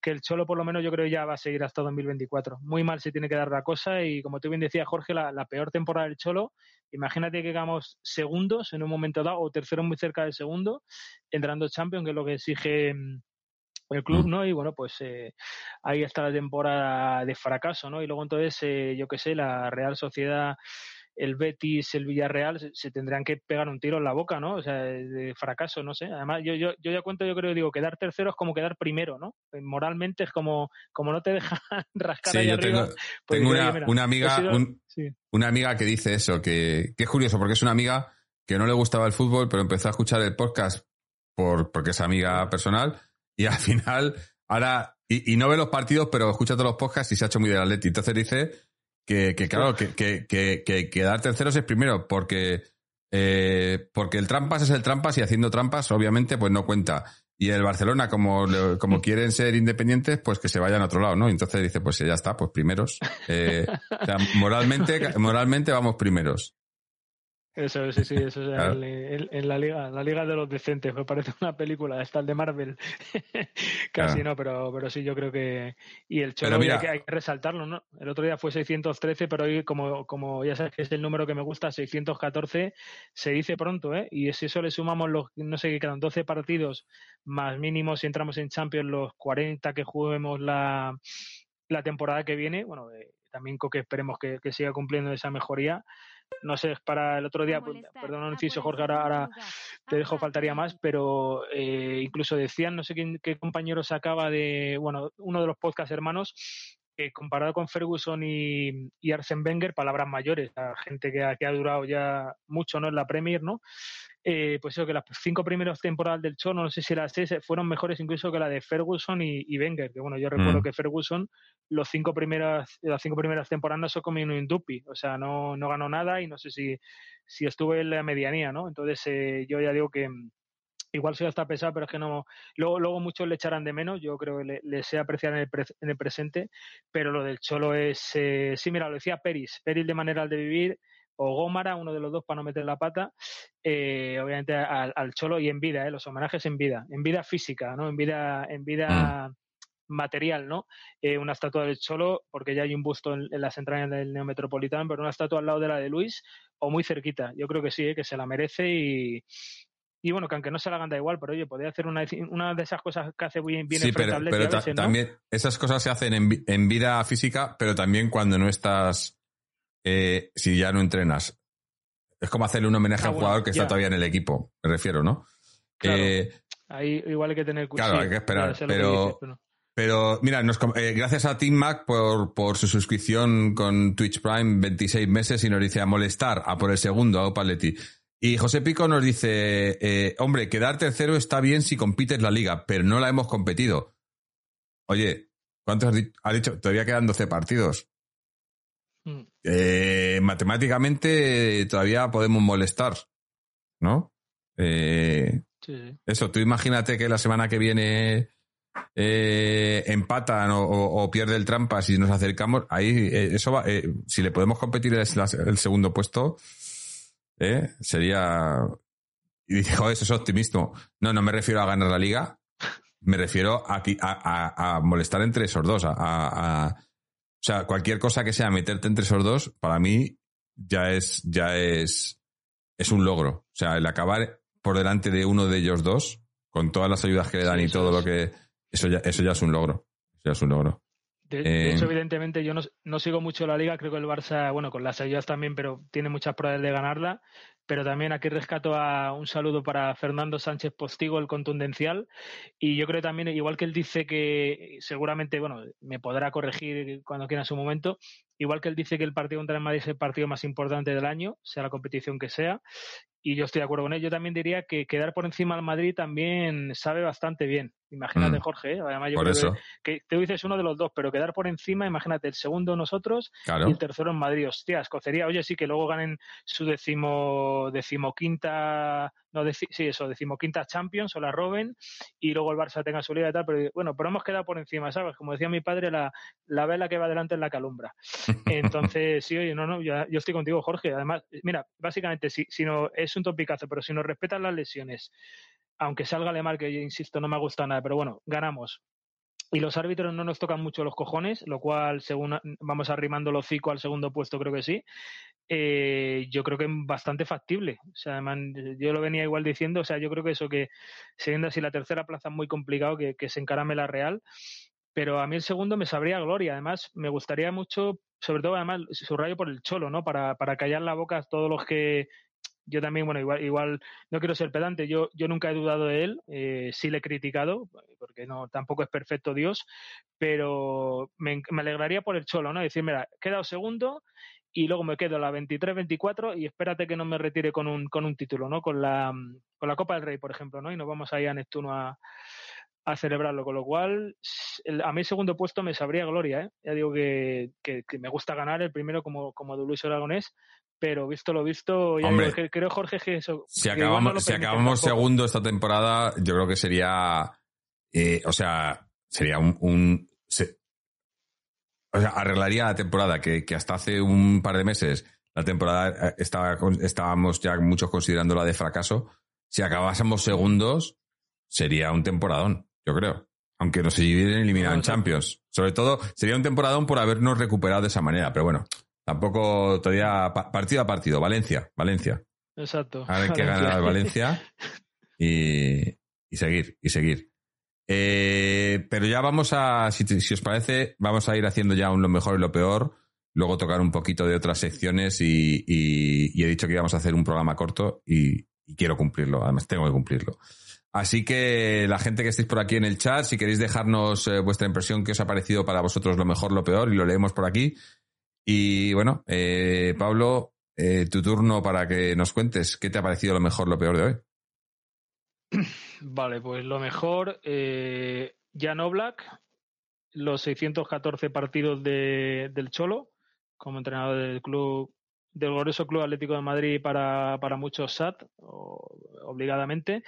que el Cholo por lo menos yo creo ya va a seguir hasta 2024. Muy mal se tiene que dar la cosa y como tú bien decías, Jorge, la, peor temporada del Cholo, imagínate que hagamos segundos en un momento dado o tercero muy cerca del segundo, entrando Champions, que es lo que exige mm, el club. ¿no? Y bueno, pues eh, ahí está la temporada de fracaso, ¿no? Y luego entonces, eh, yo qué sé, la Real Sociedad el Betis, el Villarreal, se, tendrían que pegar un tiro en la boca, ¿no? O sea, de fracaso, no sé. Además, yo, yo, yo ya cuento, yo creo, digo, quedar tercero es como quedar primero, ¿no? Eh, moralmente es como, como no te dejan rascar ahí arriba. Tengo, pues tengo una, una, amiga, una amiga que dice eso, que, que es curioso, porque es una amiga que no le gustaba el fútbol, pero empezó a escuchar el podcast por, porque es amiga personal, y al final, ahora, y, y no ve los partidos, pero escucha todos los podcasts y se ha hecho muy del Atleti. Entonces dice que, que claro, que, que, que, quedar terceros es primero, porque, eh, porque el trampas es el trampas y haciendo trampas, obviamente, pues no cuenta. Y el Barcelona, como, como quieren ser independientes, pues que se vayan a otro lado, ¿no? Entonces dice, pues ya está, pues primeros. Eh, o sea, moralmente, moralmente vamos primeros. Eso, sí, sí, eso es en, la liga, la liga de los decentes, me parece una película, está el de Marvel. Casi no, pero, pero sí, yo creo que. Y el Cholo hay, que, hay, que, resaltarlo, ¿no? El otro día fue 613, pero hoy, como, como ya sabes que es el número que me gusta, 614, se dice pronto, ¿eh? Y si eso le sumamos los, no sé, que quedan 12 partidos más mínimos si entramos en Champions, los 40 que juguemos la, la temporada que viene, bueno, eh, también que esperemos que, que siga cumpliendo esa mejoría no sé, para el otro día, perdón, no inciso, Jorge, ahora, ahora te dejo, faltaría más, pero eh, incluso decían, no sé quién, qué compañero sacaba de, bueno, uno de los podcast hermanos, que comparado con Ferguson y, y Arsen Wenger, palabras mayores, a gente que ha, que ha durado ya mucho ¿no? en la Premier, ¿no? Eh, pues eso, que las cinco primeras temporadas del Cholo, no sé si las seis, fueron mejores incluso que la de Ferguson y, Wenger, que bueno, yo recuerdo mm. que Ferguson los cinco primeras, las cinco primeras temporadas se comió un dupi, o sea, no, no ganó nada y no sé si, si estuve en la medianía, ¿no? Entonces eh, yo ya digo que mm, igual soy hasta pesado, pero es que no. Luego, luego muchos le echarán de menos, yo creo que le, le sé apreciar en el, en el, presente, pero lo del Cholo es. Eh, sí, mira, lo decía Peris, Peris de manera de vivir, o Gómara, uno de los dos para no meter la pata, eh, obviamente al, Cholo y en vida, eh, los homenajes en vida, en vida física, ¿no? En vida, en vida mm. material, ¿no? Eh, una estatua del Cholo, porque ya hay un busto en, las entrañas del Neometropolitano, pero una estatua al lado de la de Luis, o muy cerquita. Yo creo que sí, que se la merece y, y bueno, que aunque no se la hagan da igual, pero oye, podría hacer una, una de esas cosas que hace bien, bien sí, pero, pero también esas cosas se hacen en, en, vida física, pero también cuando no estás eh, si ya no entrenas. Es como hacerle un homenaje Ah, a un bueno, jugador que ya. está todavía en el equipo, me refiero, ¿no? Claro. Eh, Ahí igual hay que tener Claro, hay que esperar, sé lo que pero- dices, pero- Pero mira, nos eh, gracias a Team Mac por, por su suscripción con Twitch Prime 26 meses y nos dice a molestar a por el segundo, a Paletti. Y José Pico nos dice, eh, hombre, quedar tercero está bien si compites la liga, pero no la hemos competido. Oye, ¿cuántos has di- ha dicho? Todavía quedan 12 partidos. Mm. Eh, matemáticamente todavía podemos molestar, ¿no? Eh, Sí, sí. eso, tú imagínate que la semana que viene eh, empatan o, o- o pierde el trampa si nos acercamos. Ahí, eso va, eh, si le podemos competir el, el segundo puesto, eh, sería. Y dije, joder, eso es optimismo. No, no me refiero a ganar la liga, me refiero a, a, a- a molestar entre esos dos. A- o sea, cualquier cosa que sea meterte entre esos dos, para mí ya es, ya es, es un logro. O sea, el acabar por delante de uno de ellos dos, con todas las ayudas que le dan Sí, y todo lo que, eso ya, eso ya es un logro. Eso ya es un logro. De, de Eh, hecho, evidentemente, yo no, no sigo mucho la liga. Creo que el Barça, bueno, con las ayudas también, pero tiene muchas probabilidades de ganarla. Pero también aquí rescato a un saludo para Fernando Sánchez Postigo, el contundencial. Y yo creo también, igual que él dice que seguramente, bueno, me podrá corregir cuando quiera en su momento, igual que él dice que el partido contra el Madrid es el partido más importante del año, sea la competición que sea. Y yo estoy de acuerdo con él. Yo también diría que quedar por encima al Madrid también sabe bastante bien. Imagínate, Mm. Jorge. ¿eh? Además, yo Por creo que- eso, que te dices uno de los dos, pero quedar por encima, imagínate, el segundo nosotros claro. y el tercero en Madrid. Hostia, escocería, oye, sí, que luego ganen su decimo, decimoquinta, no, deci- sí, eso, decimoquinta Champions o la roben y luego el Barça tenga su liga y tal, pero bueno, pero hemos quedado por encima, ¿sabes? Como decía mi padre, la, la vela que va delante es la calumbra. Entonces, sí, oye, no, no, yo, yo estoy contigo, Jorge. Además, mira, básicamente, si, si no, es un topicazo, pero si nos respetan las lesiones, aunque salga mal, que yo insisto, no me gusta nada, pero bueno, ganamos. Y los árbitros no nos tocan mucho los cojones, lo cual, según vamos arrimando los hocico al segundo puesto, creo que sí. Eh, yo creo que es bastante factible. O sea, además, yo lo venía igual diciendo, o sea, yo creo que eso que, siendo así la tercera plaza es muy complicado, que, que se encarame la Real, pero a mí el segundo me sabría gloria. Además, me gustaría mucho, sobre todo, además, subrayo por el cholo, ¿no? Para, para callar la boca a todos los que. Yo también, bueno, igual, igual no quiero ser pedante, yo, yo nunca he dudado de él, eh, sí le he criticado, porque no, tampoco es perfecto Dios, pero me, alegraría por el cholo, ¿no? Decir, mira, he quedado segundo y luego me quedo la 23-24 y espérate que no me retire con un, con un título, ¿no? Con la, con la Copa del Rey, por ejemplo, ¿no? Y nos vamos ahí a Neptuno a, a celebrarlo, con lo cual el, a mí segundo puesto me sabría gloria, ¿eh? Ya digo que, que, que me gusta ganar el primero como, como de Luis Aragonés, pero visto lo visto, ya Hombre, digo, que, creo Jorge que eso... Si no acabamos, lo si acabamos segundo esta temporada, yo creo que sería, eh, o sea, sería un, un- se- o sea, arreglaría la temporada que, que hasta hace un par de meses la temporada eh, estaba, estábamos ya muchos considerándola de fracaso. Si acabásemos segundos, sería un temporadón, yo creo. Aunque nos hubiesen eliminado No, en. Champions. Sobre todo, sería un temporadón por habernos recuperado de esa manera. Pero bueno, tampoco todavía pa- partido a partido. Valencia, Valencia. Exacto. Que Valencia. ganar al Valencia y, y seguir, y seguir. Eh, pero ya vamos a, si, si os parece, vamos a ir haciendo ya un lo mejor y lo peor, luego tocar un poquito de otras secciones y, y- y he dicho que íbamos a hacer un programa corto y, y quiero cumplirlo, además tengo que cumplirlo. Así que la gente que estéis por aquí en el chat, si queréis dejarnos eh, vuestra impresión, qué os ha parecido para vosotros lo mejor, lo peor, y lo leemos por aquí. Y bueno, eh, Pablo, eh, tu turno para que nos cuentes qué te ha parecido lo mejor, lo peor de hoy. Vale, pues lo mejor, eh, Jan Oblak, los 614 partidos de, del Cholo como entrenador del club del glorioso Club Atlético de Madrid para, para muchos SAT, obligadamente,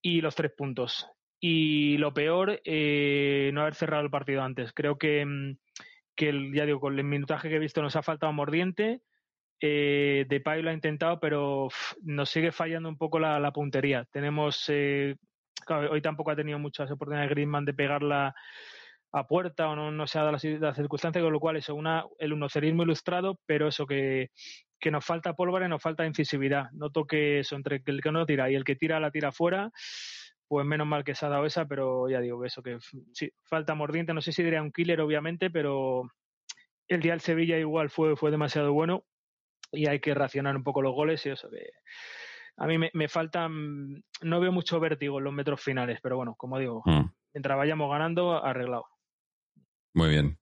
y los tres puntos. Y lo peor, eh, no haber cerrado el partido antes. Creo que, mm, que el, ya digo, con el minutaje que he visto nos ha faltado mordiente. Eh, Depay lo ha intentado, pero uf, nos sigue fallando un poco la, la puntería. Tenemos, eh, claro, hoy tampoco ha tenido muchas oportunidades Griezmann de pegarla a puerta o no, no se ha dado la, la circunstancia, con lo cual eso, una, el unocerismo ilustrado, pero eso que, que nos falta pólvora y nos falta incisividad. Noto que eso, entre el que no tira y el que tira la tira fuera, pues menos mal que se ha dado esa, pero ya digo eso, que sí, falta mordiente, no sé si diría un killer obviamente, pero el día del Sevilla igual fue, fue demasiado bueno y hay que racionar un poco los goles y eso que a mí me, me faltan, no veo mucho vértigo en los metros finales, pero bueno, como digo, Mm, mientras vayamos ganando, arreglado. muy bien.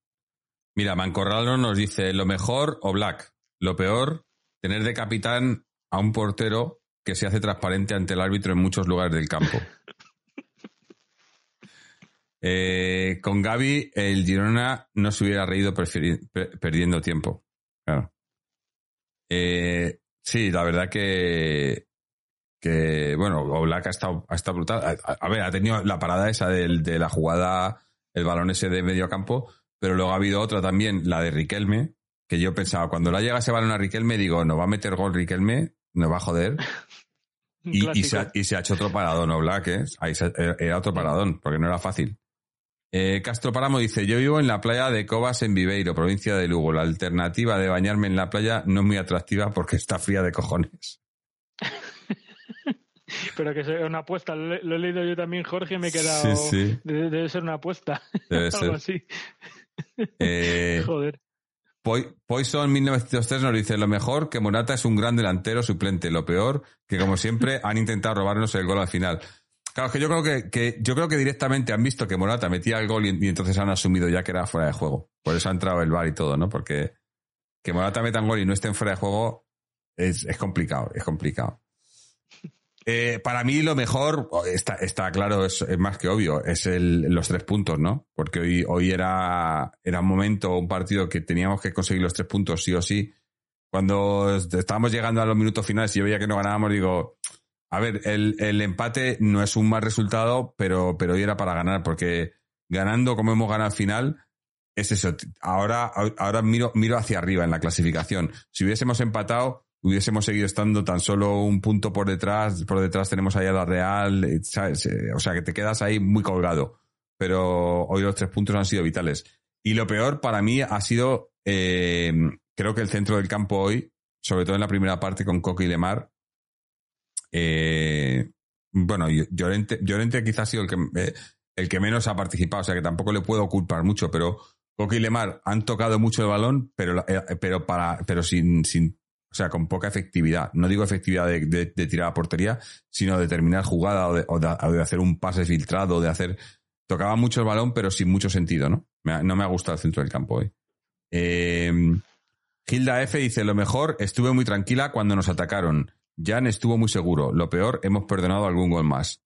Mira, Mancorralo nos dice, lo mejor o Black, lo peor, tener de capitán a un portero que se hace transparente ante el árbitro en muchos lugares del campo. Eh, con Gaby, el Girona no se hubiera reído perdiendo tiempo. Claro. Eh, sí, la verdad que, que bueno, Oblak ha estado, ha estado brutal. A, a- a ver, ha tenido la parada esa del- de, la jugada, el balón ese de medio campo, pero luego ha habido otra también, la de Riquelme, que yo pensaba, cuando le llega ese balón a Riquelme, digo, no va a meter gol Riquelme, nos va a joder. Y, se ha, y se ha hecho otro paradón, Oblak, ¿eh? Ahí se- era otro paradón, porque no era fácil. Eh, Castro Páramo dice, yo vivo en la playa de Cobas en Viveiro, provincia de Lugo. La alternativa de bañarme en la playa no es muy atractiva porque está fría de cojones. Pero que es una apuesta, lo, he- leído yo también, Jorge, me he quedado... Sí, sí, Debe, debe ser una apuesta, debe algo ser. así. Eh, Joder. Poi- Poison 1903 nos dice, lo mejor que Morata es un gran delantero suplente, lo peor que como siempre han intentado robarnos el gol al final. Claro, es que yo creo que, que- yo creo que directamente han visto que Morata metía el gol y, entonces han asumido ya que era fuera de juego. Por eso ha entrado el VAR y todo, ¿no? Porque que Morata meta un gol y no estén fuera de juego es, es complicado, es complicado. Eh, para mí lo mejor, oh, está, está claro, es, es más que obvio, es el, los tres puntos, ¿no? Porque hoy, hoy era, era un momento, un partido que teníamos que conseguir los tres puntos sí o sí. Cuando estábamos llegando a los minutos finales y yo veía que no ganábamos, digo, a ver, el, el empate no es un mal resultado, pero, pero hoy era para ganar, porque ganando como hemos ganado al final, es eso. Ahora, ahora miro, miro hacia arriba en la clasificación. Si hubiésemos empatado, hubiésemos seguido estando tan solo un punto por detrás, por detrás tenemos ahí a la Real, eh, ¿sabes? Eh, O sea que te quedas ahí muy colgado. Pero hoy los tres puntos han sido vitales. Y lo peor para mí ha sido, eh, creo que el centro del campo hoy, sobre todo en la primera parte con Coque y Lemar, eh, bueno, Llorente, quizás ha sido el que, eh, el que menos ha participado, o sea que tampoco le puedo culpar mucho, pero Coque y Lemar han tocado mucho el balón, pero, eh, pero, para, pero sin, sin, o sea, con poca efectividad. No digo efectividad de, tirar a portería, sino de terminar jugada o de, hacer un pase filtrado, de hacer... Tocaba mucho el balón, pero sin mucho sentido, ¿no? Me ha, no me ha gustado el centro del campo hoy. Eh, Hilda F dice, lo mejor, estuve muy tranquila cuando nos atacaron. Jan estuvo muy seguro. Lo peor, hemos perdonado algún gol más.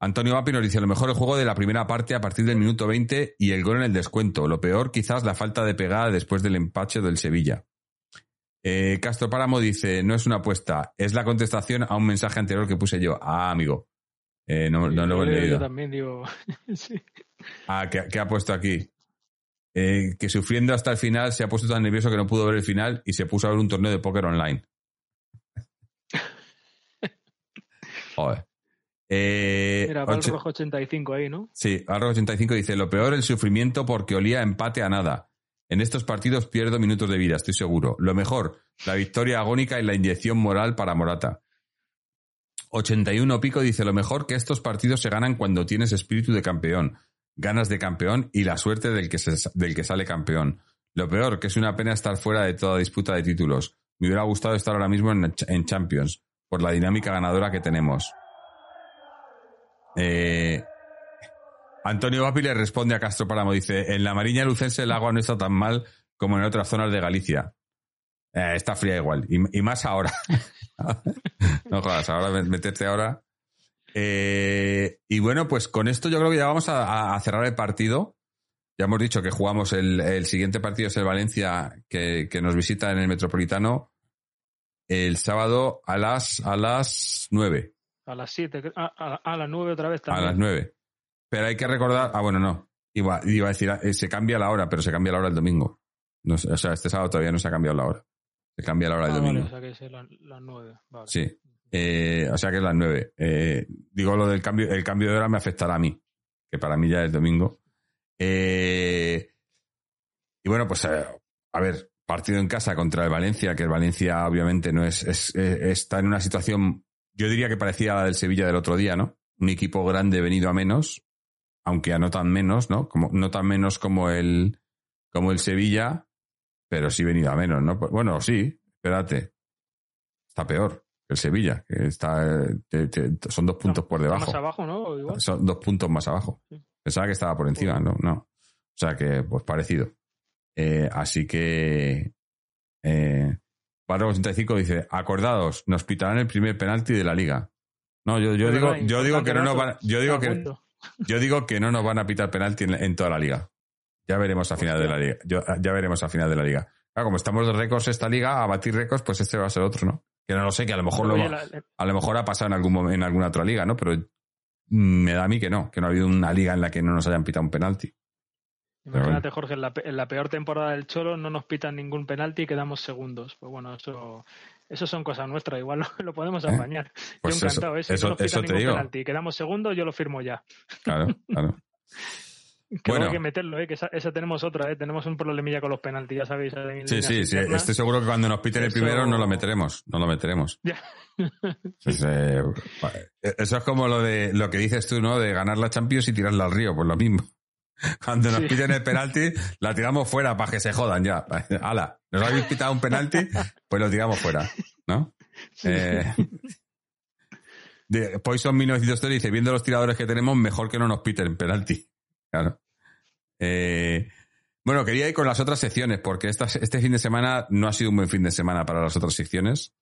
Antonio Vapi nos dice, lo mejor el juego de la primera parte a partir del minuto 20 y el gol en el descuento. Lo peor, quizás la falta de pegada después del empache del Sevilla. Eh, Castro Páramo dice, no es una apuesta, es la contestación a un mensaje anterior que puse yo. Ah, amigo. Eh, no, no, lo he leído. Yo también digo, sí. Ah, ¿qué, qué ha puesto aquí? Eh, que sufriendo hasta el final se ha puesto tan nervioso que no pudo ver el final y se puso a ver un torneo de póker online. Joder. Eh, Era Rojo 85 ahí, ¿no? Sí, Alro 85 dice, lo peor el sufrimiento porque olía a empate a nada. En estos partidos pierdo minutos de vida, estoy seguro. Lo mejor, la victoria agónica y la inyección moral para Morata. 81 Pico dice, lo mejor que estos partidos se ganan cuando tienes espíritu de campeón, ganas de campeón y la suerte del que, se, del que sale campeón. Lo peor, que es una pena estar fuera de toda disputa de títulos. Me hubiera gustado estar ahora mismo en, en Champions, por la dinámica ganadora que tenemos. Eh, Antonio Vapi le responde a Castro Páramo, dice, en la Mariña Lucense el agua no está tan mal como en otras zonas de Galicia. Eh, está fría igual, y, más ahora. no jodas, ahora meterte ahora. Eh, y bueno, pues con esto yo creo que ya vamos a, cerrar el partido. Ya hemos dicho que jugamos el, siguiente partido es el Valencia que, nos visita en el Metropolitano el sábado a las a las 9. A las 7, a, a, a, las 9 otra vez también. A las 9. Pero hay que recordar, ah, bueno, no. Iba, iba a decir, se cambia la hora, pero se cambia la hora el domingo. No, o sea, este sábado todavía no se ha cambiado la hora. Se cambia la hora del ah, domingo. Vale, o sea que es las la 9. Vale. Sí. Eh, o sea que es las 9. Eh, digo lo del cambio, el cambio de hora me afectará a mí, que para mí ya es domingo. Eh, y bueno, pues eh, a ver, partido en casa contra el Valencia, que el Valencia obviamente no es, es, es, está en una situación, yo diría que parecía la del Sevilla del otro día, ¿no? Un equipo grande venido a menos, aunque anotan menos, ¿no? Como, no tan menos como el, como el Sevilla, pero sí venido a menos, ¿no? Bueno, sí, espérate. Está peor que el Sevilla, que está son dos puntos por debajo. Más abajo, ¿no? Son dos puntos más abajo. Pensaba que estaba por encima, no, no. O sea que, pues parecido. Eh, así que eh, 85 dice, acordados, nos pitarán el primer penalti de la liga. No, yo, yo digo, yo digo que no nos van, yo digo que, yo digo que no nos van a pitar penalti en, toda la liga. Ya veremos a final de la liga. ya veremos a final de la liga. Claro, como estamos de récords esta liga, a batir récords, pues este va a ser otro, ¿no? Que no lo sé, que a lo mejor lo, a lo mejor ha pasado en algún en alguna otra liga, ¿no? Pero me da a mí que no, que no ha habido una liga en la que no nos hayan pitado un penalti. Imagínate, Jorge, en la, peor temporada del Cholo no nos pitan ningún penalti y quedamos segundos. Pues bueno, eso, eso son cosas nuestras, igual lo, podemos ¿Eh? apañar. Pues yo encantado, ¿eh? eso, si no nos ningún penalti y quedamos segundos, yo lo firmo ya. Claro, claro. que bueno. hay que meterlo, ¿eh? que esa, tenemos otra, ¿eh? tenemos un problemilla con los penaltis, ya sabéis. Sí, sí, sí, estoy seguro que cuando nos piten el primero no lo meteremos, no lo meteremos. Eh, eso es como lo de lo que dices tú, ¿no? De ganar la Champions y tirarla al río, pues lo mismo. Cuando nos piden el penalti, la tiramos fuera para que se jodan ya. Hala, nos habéis pitado un penalti, pues lo tiramos fuera, ¿no? Eh, Poison 1903 dice, viendo los tiradores que tenemos, mejor que no nos piten penalti. Claro. Eh, bueno, quería ir con las otras secciones, porque este fin de semana no ha sido un buen fin de semana para las otras secciones.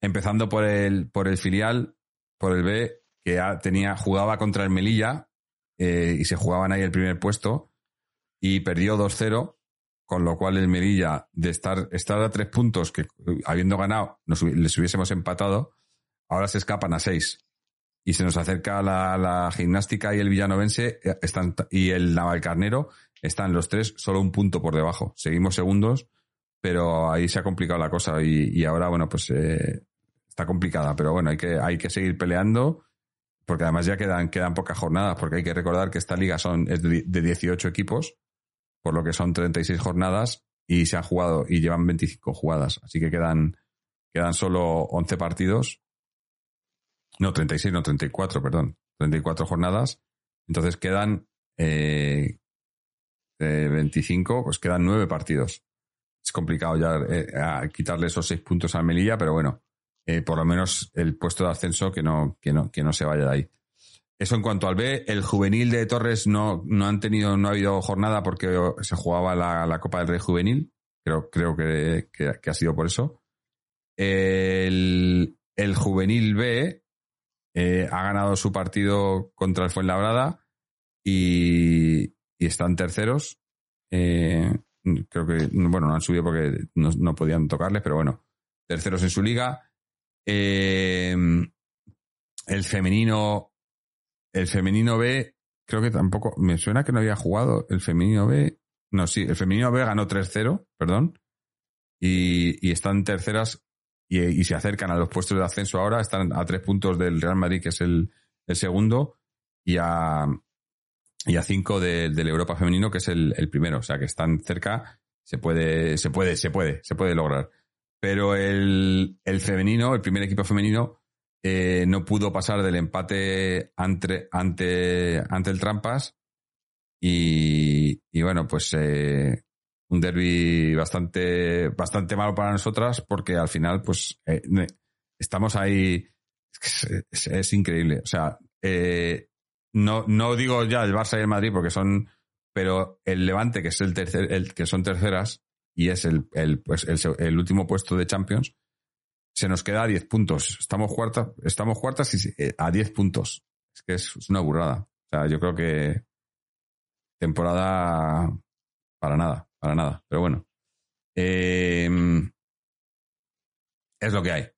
Empezando por el, por el filial, por el B, que tenía, jugaba contra el Melilla, eh, y se jugaban ahí el primer puesto y perdió 2-0, con lo cual el Merilla, de estar, estar a tres puntos, que habiendo ganado les hubiésemos empatado, ahora se escapan a seis. Y se nos acerca la, la gimnástica y el villanovense eh, están, y el navalcarnero, están los tres solo un punto por debajo. Seguimos segundos, pero ahí se ha complicado la cosa y, ahora, bueno, pues eh, está complicada, pero bueno, hay que, hay que seguir peleando porque además ya quedan, quedan pocas jornadas, porque hay que recordar que esta liga son, es de 18 equipos, por lo que son 36 jornadas y se han jugado y llevan 25 jugadas. Así que quedan, quedan solo 11 partidos. No, 36, no, 34, perdón. 34 jornadas. Entonces quedan eh, 25, pues quedan 9 partidos. Es complicado ya eh, quitarle esos 6 puntos a Melilla, pero bueno, eh, por lo menos el puesto de ascenso que no, que no, que no se vaya de ahí. Eso en cuanto al B, el juvenil de Torres no, no han tenido, no ha habido jornada porque se jugaba la, Copa del Rey Juvenil. Creo, creo que, ha sido por eso. El, el juvenil B eh, ha ganado su partido contra el Fuenlabrada y, y están terceros. Eh, creo que, bueno, no han subido porque no, no podían tocarles, pero bueno, terceros en su liga. Eh, el femenino, el femenino B, creo que tampoco, me suena que no había jugado el femenino B. No, sí, el femenino B ganó 3-0, perdón, y, están terceras y, se acercan a los puestos de ascenso ahora, están a tres puntos del Real Madrid, que es el, segundo, y a, y a cinco del Europa Femenino, que es el, el, primero. O sea que están cerca, se puede, se puede, se puede, se puede lograr pero el, el femenino, el primer equipo femenino, eh, no pudo pasar del empate ante, ante, ante el Trampas. Y, y bueno, pues eh, un derby bastante, bastante malo para nosotras porque al final, pues eh, estamos ahí. Es, es, increíble. O sea, no, no digo ya el Barça y el Madrid porque son. Pero el Levante, que es el tercer, el que son terceras, y es el, el, pues el, último puesto de Champions, se nos queda a 10 puntos. Estamos cuartas, estamos cuartas y eh, a 10 puntos. Es que es, una burrada. O sea, yo creo que temporada para nada, para nada. Pero bueno. Em, es lo que hay.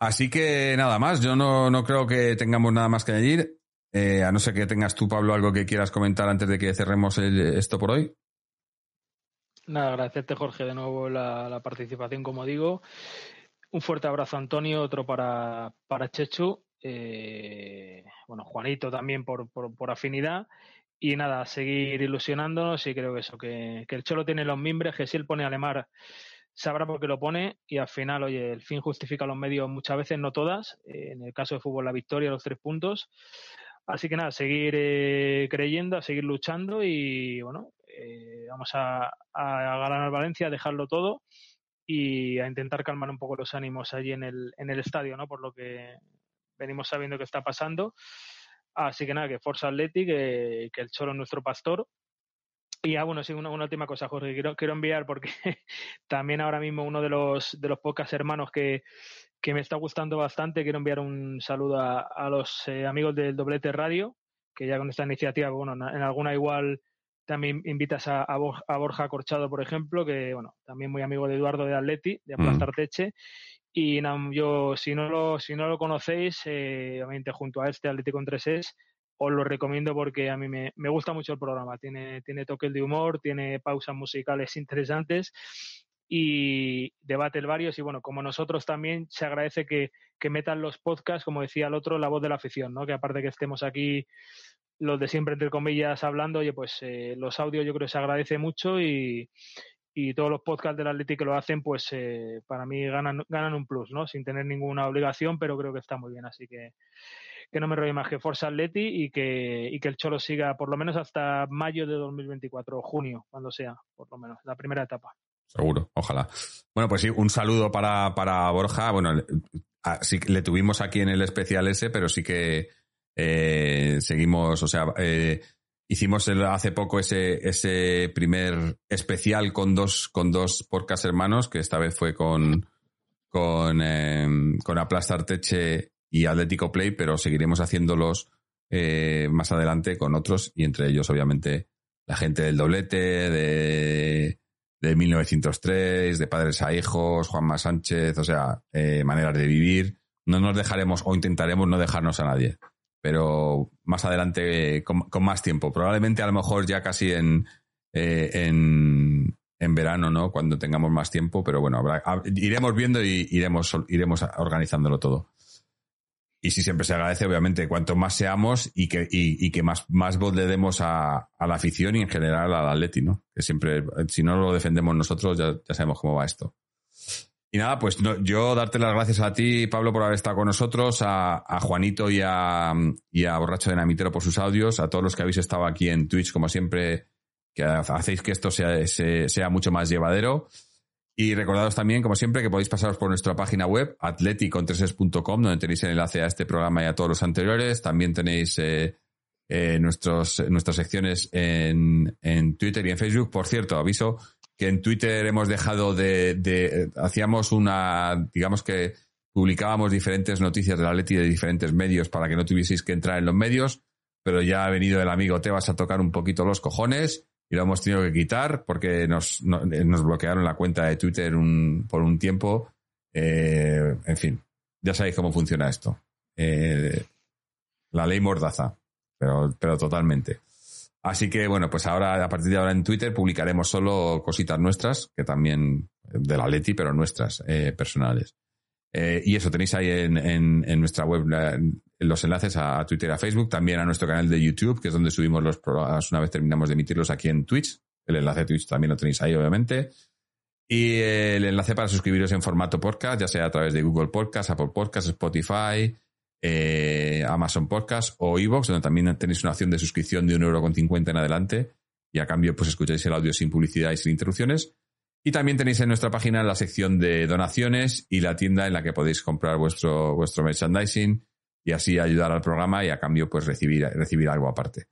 Así que nada más, yo no, no creo que tengamos nada más que añadir. Eh, a no ser que tengas tú, Pablo, algo que quieras comentar antes de que cerremos esto por hoy. Nada, agradecerte Jorge de nuevo la, participación, como digo. Un fuerte abrazo Antonio, otro para, para Chechu. Eh, bueno, Juanito también por, por, afinidad. Y nada, seguir ilusionándonos y creo que eso, que, el Cholo tiene los mimbres, que si él pone Alemar sabrá por qué lo pone y al final, oye, el fin justifica los medios muchas veces, no todas. Eh, en el caso de fútbol, la victoria, los tres puntos. Así que nada, seguir eh, creyendo, a seguir luchando y bueno, eh, vamos a, ganar Valencia, a dejarlo todo y a intentar calmar un poco los ánimos allí en el, en el estadio, ¿no? Por lo que venimos sabiendo que está pasando. Así que nada, que Forza Athletic, que, que el Cholo es nuestro pastor. Y ah, bueno, sí, una, última cosa, Jorge, quiero, quiero enviar porque también ahora mismo uno de los, de los pocos hermanos que, que me está gustando bastante, quiero enviar un saludo a, a los eh, amigos del Doblete Radio, que ya con esta iniciativa, bueno, en alguna igual también invitas a, a, Borja Corchado, por ejemplo, que bueno, también muy amigo de Eduardo de Atleti, de. Mm. Y yo, si no lo, si no lo conocéis, eh, obviamente junto a este Atlético con 3 es, os lo recomiendo porque a mí me, me, gusta mucho el programa. Tiene, tiene toques de humor, tiene pausas musicales interesantes y debate varios. Y bueno, como nosotros también se agradece que, que metan los podcasts, como decía el otro, la voz de la afición, ¿no? Que aparte que estemos aquí los de siempre, entre comillas, hablando, oye, pues eh, los audios yo creo que se agradece mucho y, y todos los podcasts del Atleti que lo hacen, pues eh, para mí ganan, ganan un plus, ¿no? Sin tener ninguna obligación, pero creo que está muy bien. Así que que no me rollo más que Forza Atleti y que, y que el Cholo siga por lo menos hasta mayo de 2024, o junio, cuando sea, por lo menos, la primera etapa. Seguro, ojalá. Bueno, pues sí, un saludo para, para Borja. Bueno, sí, le tuvimos aquí en el especial ese, pero sí que eh, seguimos, o sea, eh, hicimos hace poco ese, ese primer especial con dos, con dos podcast hermanos, que esta vez fue con, con, eh, con Aplastarteche y Atlético Play, pero seguiremos haciéndolos eh, más adelante con otros y entre ellos, obviamente, la gente del doblete, de, de 1903, de padres a hijos, Juanma Sánchez, o sea, maneras de vivir. No nos dejaremos o intentaremos no dejarnos a nadie pero más adelante con, más tiempo. Probablemente a lo mejor ya casi en, eh, en, en, verano, ¿no? Cuando tengamos más tiempo, pero bueno, iremos viendo y iremos, iremos organizándolo todo. Y sí, siempre se agradece, obviamente, cuanto más seamos y que, y, y que más, más voz le demos a, a, la afición y en general al Atleti, ¿no? Que siempre, si no lo defendemos nosotros, ya, ya sabemos cómo va esto. Y nada, pues yo darte las gracias a ti, Pablo, por haber estado con nosotros, a, Juanito y a, y a Borracho de Namitero por sus audios, a todos los que habéis estado aquí en Twitch, como siempre, que hacéis que esto sea, sea mucho más llevadero. Y recordados también, como siempre, que podéis pasaros por nuestra página web, atleticontreses.com, donde tenéis el enlace a este programa y a todos los anteriores. También tenéis eh, eh, nuestros, nuestras secciones en, en Twitter y en Facebook. Por cierto, aviso que en Twitter hemos dejado de, hacíamos una, digamos que publicábamos diferentes noticias de la Leti de diferentes medios para que no tuvieseis que entrar en los medios, pero ya ha venido el amigo Tebas a tocar un poquito los cojones y lo hemos tenido que quitar porque nos, nos bloquearon la cuenta de Twitter un, por un tiempo. Eh, en fin, ya sabéis cómo funciona esto. Eh, la ley mordaza, pero, pero totalmente. Así que bueno, pues ahora, a partir de ahora en Twitter publicaremos solo cositas nuestras, que también de la Leti, pero nuestras, eh, personales. Eh, y eso tenéis ahí en, nuestra web los enlaces a, Twitter y a Facebook, también a nuestro canal de YouTube, que es donde subimos los programas una vez terminamos de emitirlos aquí en Twitch. El enlace de Twitch también lo tenéis ahí, obviamente. Y el enlace para suscribiros en formato podcast, ya sea a través de Google Podcast, Apple Podcast, Spotify, eh, Amazon Podcast o Evox, donde también tenéis una opción de suscripción de 1,50€ en adelante y a cambio pues escucháis el audio sin publicidad y sin interrupciones. Y también tenéis en nuestra página la sección de donaciones y la tienda en la que podéis comprar vuestro, vuestro merchandising y así ayudar al programa y a cambio pues recibir, recibir algo aparte.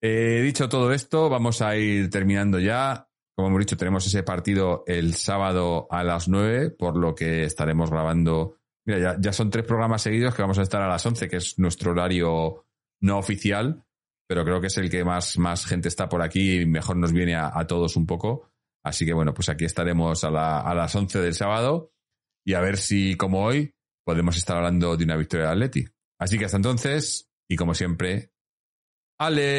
Eh, dicho todo esto, vamos a ir terminando ya. Como hemos dicho, tenemos ese partido el sábado a las 9, por lo que estaremos grabando Mira, ya, son tres programas seguidos que vamos a estar a las 11, que es nuestro horario no oficial, pero creo que es el que más, más gente está por aquí y mejor nos viene a, todos un poco. Así que bueno, pues aquí estaremos a, la, a las 11 del sábado y a ver si, como hoy, podemos estar hablando de una victoria de Atleti. Así que hasta entonces, y como siempre, Aleti.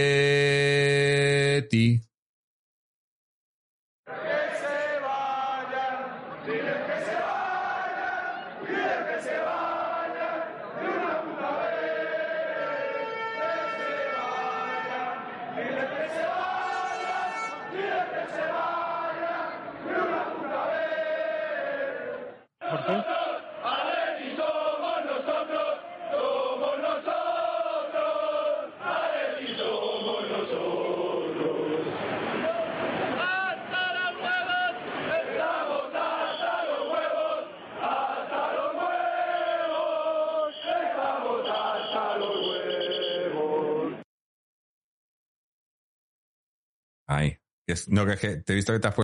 Ahí. Es- no, que, que te he visto que te has